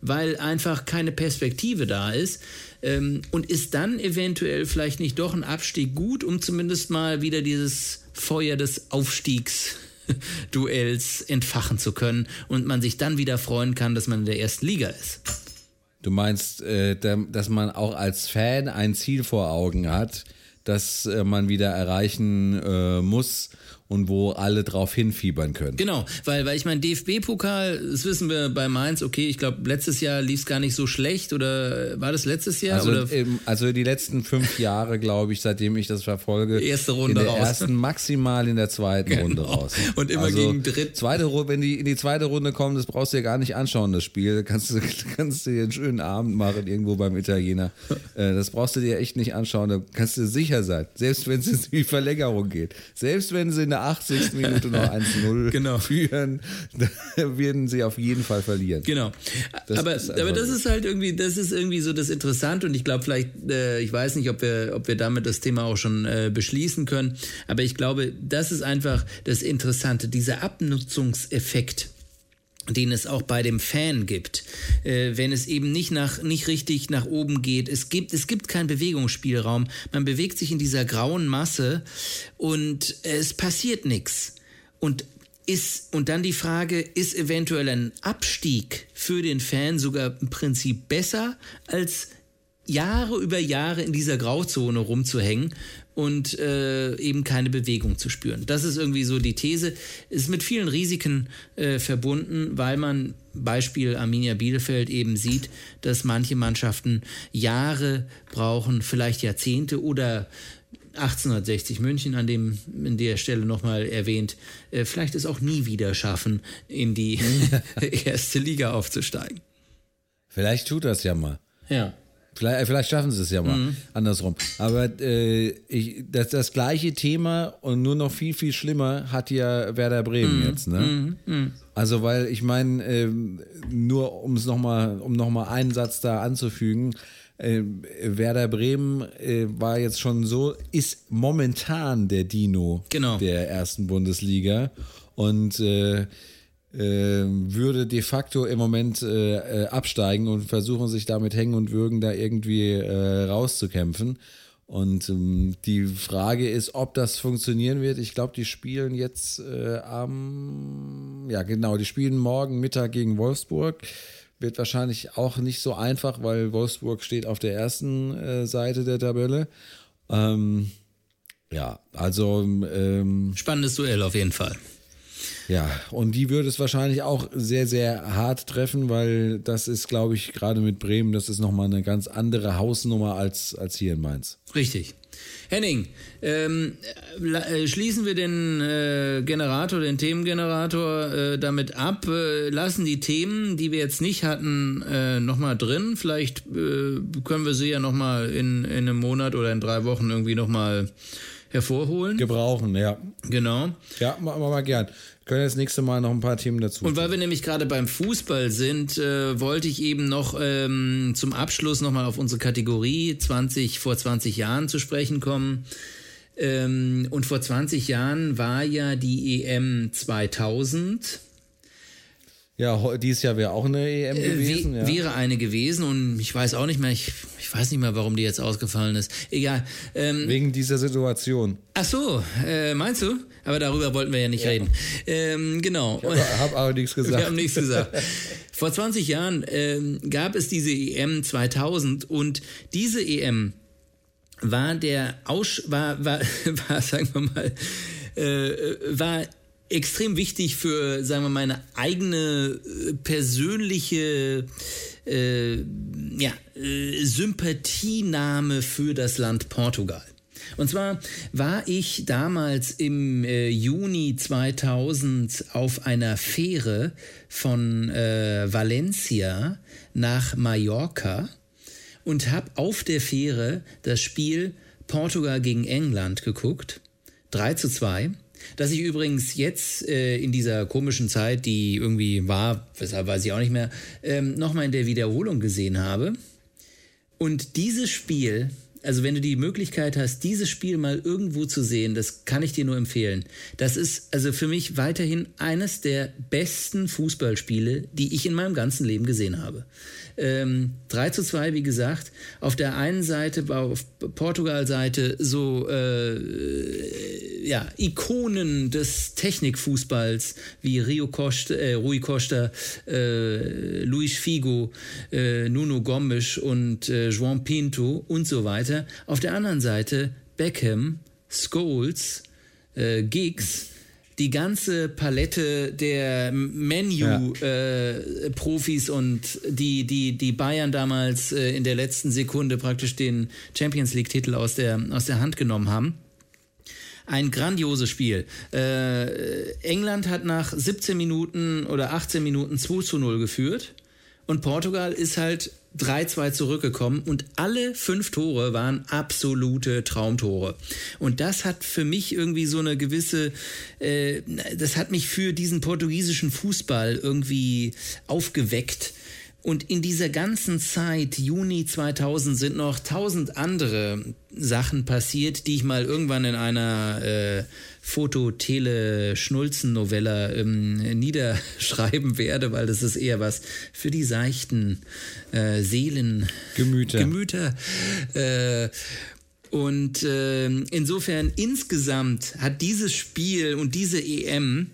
Weil einfach keine Perspektive da ist. Ähm, und ist dann eventuell vielleicht nicht doch ein Abstieg gut, um zumindest mal wieder dieses Feuer des Aufstiegs Duells entfachen zu können und man sich dann wieder freuen kann, dass man in der ersten Liga ist. Du meinst, äh, dass man auch als Fan ein Ziel vor Augen hat, das äh, man wieder erreichen äh, muss und wo alle drauf hinfiebern können. Genau, weil, weil ich meine, DFB-Pokal, das wissen wir bei Mainz, okay, ich glaube, letztes Jahr lief es gar nicht so schlecht oder war das letztes Jahr? Also, oder? Im, also die letzten fünf Jahre, glaube ich, seitdem ich das verfolge. Erste Runde in der raus. ersten, maximal in der zweiten genau. Runde raus. Und immer also, gegen Dritt. Zweite, wenn die in die zweite Runde kommen, das brauchst du ja gar nicht anschauen, das Spiel. Kannst du kannst dir einen schönen Abend machen irgendwo beim Italiener. Äh, das brauchst du dir echt nicht anschauen, da kannst du sicher sein. Selbst wenn es in die Verlängerung geht. Selbst wenn sie in der der 80. Minute noch 1-0 genau. führen, werden sie auf jeden Fall verlieren. Genau. Das aber, aber das ist halt irgendwie, das ist irgendwie so das Interessante und ich glaube vielleicht, äh, ich weiß nicht, ob wir, ob wir damit das Thema auch schon äh, beschließen können, aber ich glaube, das ist einfach das Interessante, dieser Abnutzungseffekt den es auch bei dem Fan gibt, äh, wenn es eben nicht nach nicht richtig nach oben geht. Es gibt es gibt keinen Bewegungsspielraum. Man bewegt sich in dieser grauen Masse und es passiert nichts. Und ist und dann die Frage, ist eventuell ein Abstieg für den Fan sogar im Prinzip besser als Jahre über Jahre in dieser Grauzone rumzuhängen und äh, eben keine Bewegung zu spüren. Das ist irgendwie so die These. Ist mit vielen Risiken äh, verbunden, weil man Beispiel Arminia Bielefeld eben sieht, dass manche Mannschaften Jahre brauchen, vielleicht Jahrzehnte oder 1860 München an dem in der Stelle nochmal erwähnt, äh, vielleicht es auch nie wieder schaffen, in die erste Liga aufzusteigen. Vielleicht tut das ja mal. Ja. Vielleicht, äh, vielleicht schaffen sie es ja mal mhm. andersrum. Aber äh, ich, das, das gleiche Thema und nur noch viel, viel schlimmer hat ja Werder Bremen mhm. jetzt. Ne? Mhm. mhm. Also, weil ich meine, äh, nur um es nochmal, um nochmal einen Satz da anzufügen, äh, Werder Bremen äh, war jetzt schon so, ist momentan der Dino genau. der ersten Bundesliga. Und äh, würde de facto im Moment äh, äh, absteigen und versuchen sich damit hängen und würgen da irgendwie äh, rauszukämpfen. Und ähm, die Frage ist, ob das funktionieren wird. Ich glaube, die spielen jetzt äh, am, ja genau, die spielen morgen Mittag gegen Wolfsburg. Wird wahrscheinlich auch nicht so einfach, weil Wolfsburg steht auf der ersten äh, Seite der Tabelle. Ähm, ja, also ähm, spannendes Duell auf jeden Fall. Ja, und die würde es wahrscheinlich auch sehr, sehr hart treffen, weil das ist, glaube ich, gerade mit Bremen, das ist nochmal eine ganz andere Hausnummer als, als hier in Mainz. Richtig. Henning, ähm, äh, schließen wir den äh, Generator, den Themengenerator äh, damit ab, äh, lassen die Themen, die wir jetzt nicht hatten, äh, nochmal drin. Vielleicht äh, können wir sie ja nochmal in, in einem Monat oder in drei Wochen irgendwie nochmal hervorholen. Gebrauchen, ja. Genau. Ja, machen wir mal gern können das nächste Mal noch ein paar Themen dazu. Und weil wir nämlich gerade beim Fußball sind, äh, wollte ich eben noch ähm, zum Abschluss nochmal auf unsere Kategorie 20 vor 20 Jahren zu sprechen kommen. Ähm, und vor 20 Jahren war ja die EM 2000. Ja, dieses Jahr wäre auch eine EM äh, gewesen. Äh, ja. Wäre eine gewesen und ich weiß auch nicht mehr, ich, ich weiß nicht mehr, warum die jetzt ausgefallen ist. Egal. Ähm, Wegen dieser Situation. Ach so, äh, meinst du? Aber darüber wollten wir ja nicht ja. reden. Ähm, genau. Ich habe hab aber nichts gesagt. Wir haben nichts gesagt. Vor 20 Jahren ähm, gab es diese EM 2000 und diese EM war der Aus war war war sagen wir mal äh, war extrem wichtig für, sagen wir, meine eigene äh, persönliche äh, ja, äh, Sympathienahme für das Land Portugal. Und zwar war ich damals im äh, Juni 2000 auf einer Fähre von äh, Valencia nach Mallorca und habe auf der Fähre das Spiel Portugal gegen England geguckt. 3 zu 2. Das ich übrigens jetzt äh, in dieser komischen Zeit, die irgendwie war, weshalb weiß ich auch nicht mehr, ähm, nochmal in der Wiederholung gesehen habe. Und dieses Spiel, also wenn du die Möglichkeit hast, dieses Spiel mal irgendwo zu sehen, das kann ich dir nur empfehlen. Das ist also für mich weiterhin eines der besten Fußballspiele, die ich in meinem ganzen Leben gesehen habe. Ähm, 3 zu 2, wie gesagt. Auf der einen Seite, auf Portugal-Seite so äh, ja, Ikonen des Technikfußballs wie Rio Costa, äh, Rui Costa, äh, Luis Figo, äh, Nuno Gomes und äh, João Pinto und so weiter. Auf der anderen Seite Beckham, Scholes, äh, Giggs die ganze Palette der Menu-Profis ja. äh, und die, die, die Bayern damals äh, in der letzten Sekunde praktisch den Champions League-Titel aus der, aus der Hand genommen haben. Ein grandioses Spiel. Äh, England hat nach 17 Minuten oder 18 Minuten 2 zu 0 geführt. Und Portugal ist halt 3-2 zurückgekommen und alle fünf Tore waren absolute Traumtore. Und das hat für mich irgendwie so eine gewisse, äh, das hat mich für diesen portugiesischen Fußball irgendwie aufgeweckt. Und in dieser ganzen Zeit, Juni 2000, sind noch tausend andere Sachen passiert, die ich mal irgendwann in einer äh, Foto-Tele-Schnulzen-Novella ähm, niederschreiben werde, weil das ist eher was für die seichten äh, Seelen. Gemüter. Gemüter. Äh, und äh, insofern insgesamt hat dieses Spiel und diese EM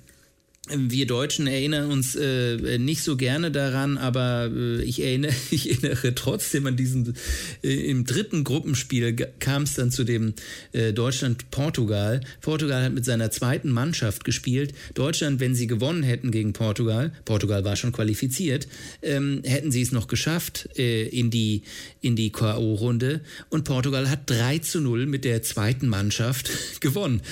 wir Deutschen erinnern uns äh, nicht so gerne daran, aber äh, ich, erinnere, ich erinnere trotzdem an diesen, äh, im dritten Gruppenspiel kam es dann zu dem äh, Deutschland-Portugal. Portugal hat mit seiner zweiten Mannschaft gespielt. Deutschland, wenn sie gewonnen hätten gegen Portugal, Portugal war schon qualifiziert, ähm, hätten sie es noch geschafft äh, in die, in die K.O.-Runde. Und Portugal hat 3 zu 0 mit der zweiten Mannschaft gewonnen.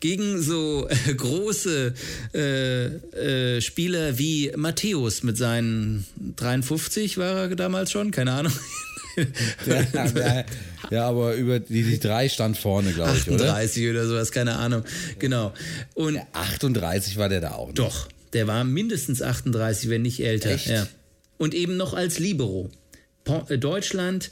Gegen so äh, große äh, Spieler wie Matthäus mit seinen 53 war er damals schon, keine Ahnung. ja, ja, ja, aber über die, die drei stand vorne, glaube ich, 38 oder? oder sowas, keine Ahnung. Genau. Und 38 war der da auch. Nicht. Doch, der war mindestens 38, wenn nicht älter. Echt? Ja. Und eben noch als Libero. Äh, Deutschland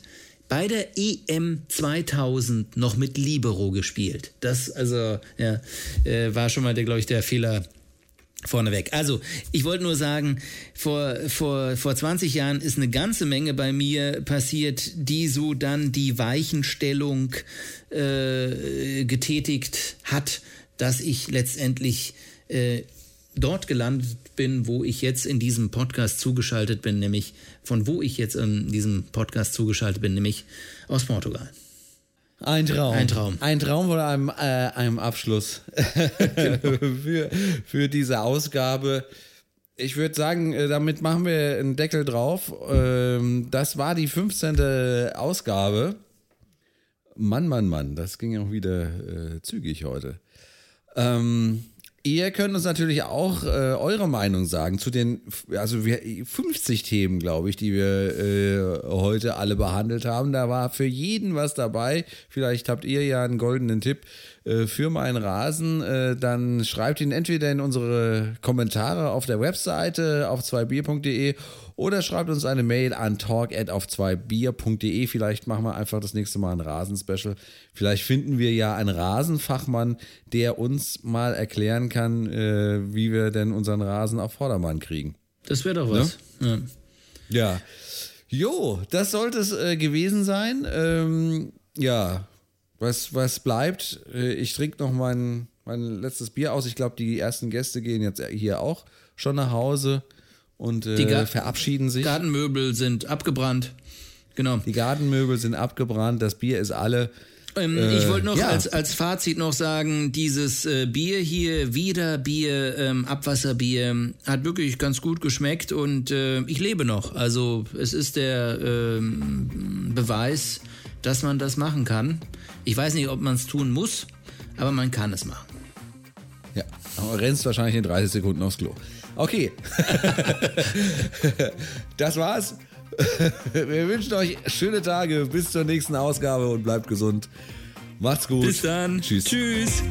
bei der EM 2000 noch mit Libero gespielt. Das also ja, äh, war schon mal glaube ich, der Fehler vorneweg. Also, ich wollte nur sagen, vor, vor, vor 20 Jahren ist eine ganze Menge bei mir passiert, die so dann die Weichenstellung äh, getätigt hat, dass ich letztendlich äh, dort gelandet bin, wo ich jetzt in diesem Podcast zugeschaltet bin, nämlich von wo ich jetzt in diesem Podcast zugeschaltet bin, nämlich aus Portugal. Ein Traum. Ein Traum. Ein Traum von einem, äh, einem Abschluss genau. für, für diese Ausgabe. Ich würde sagen, äh, damit machen wir einen Deckel drauf. Ähm, das war die 15. Ausgabe. Mann, Mann, Mann, das ging auch wieder äh, zügig heute. Ähm, Ihr könnt uns natürlich auch äh, eure Meinung sagen zu den, also wir, 50 Themen, glaube ich, die wir äh, heute alle behandelt haben. Da war für jeden was dabei. Vielleicht habt ihr ja einen goldenen Tipp äh, für meinen Rasen. Äh, dann schreibt ihn entweder in unsere Kommentare auf der Webseite auf 2bier.de oder schreibt uns eine Mail an talk@auf 2bier.de. Vielleicht machen wir einfach das nächste Mal ein Rasenspecial. Vielleicht finden wir ja einen Rasenfachmann, der uns mal erklären kann, äh, wie wir denn unseren Rasen auf Vordermann kriegen. Das wäre doch was. Ne? Ja. ja. Jo, das sollte es äh, gewesen sein. Ähm, ja, was, was bleibt? Äh, ich trinke noch mein, mein letztes Bier aus. Ich glaube, die ersten Gäste gehen jetzt hier auch schon nach Hause und äh, die verabschieden sich. Gartenmöbel sind abgebrannt. Genau. Die Gartenmöbel sind abgebrannt, das Bier ist alle. Ähm, äh, ich wollte noch ja. als, als Fazit noch sagen, dieses äh, Bier hier, wieder Bier, ähm, Abwasserbier, hat wirklich ganz gut geschmeckt und äh, ich lebe noch. Also es ist der ähm, Beweis, dass man das machen kann. Ich weiß nicht, ob man es tun muss, aber man kann es machen. Ja, aber rennst wahrscheinlich in 30 Sekunden aufs Klo. Okay. das war's. Wir wünschen euch schöne Tage. Bis zur nächsten Ausgabe und bleibt gesund. Macht's gut. Bis dann. Tschüss. Tschüss.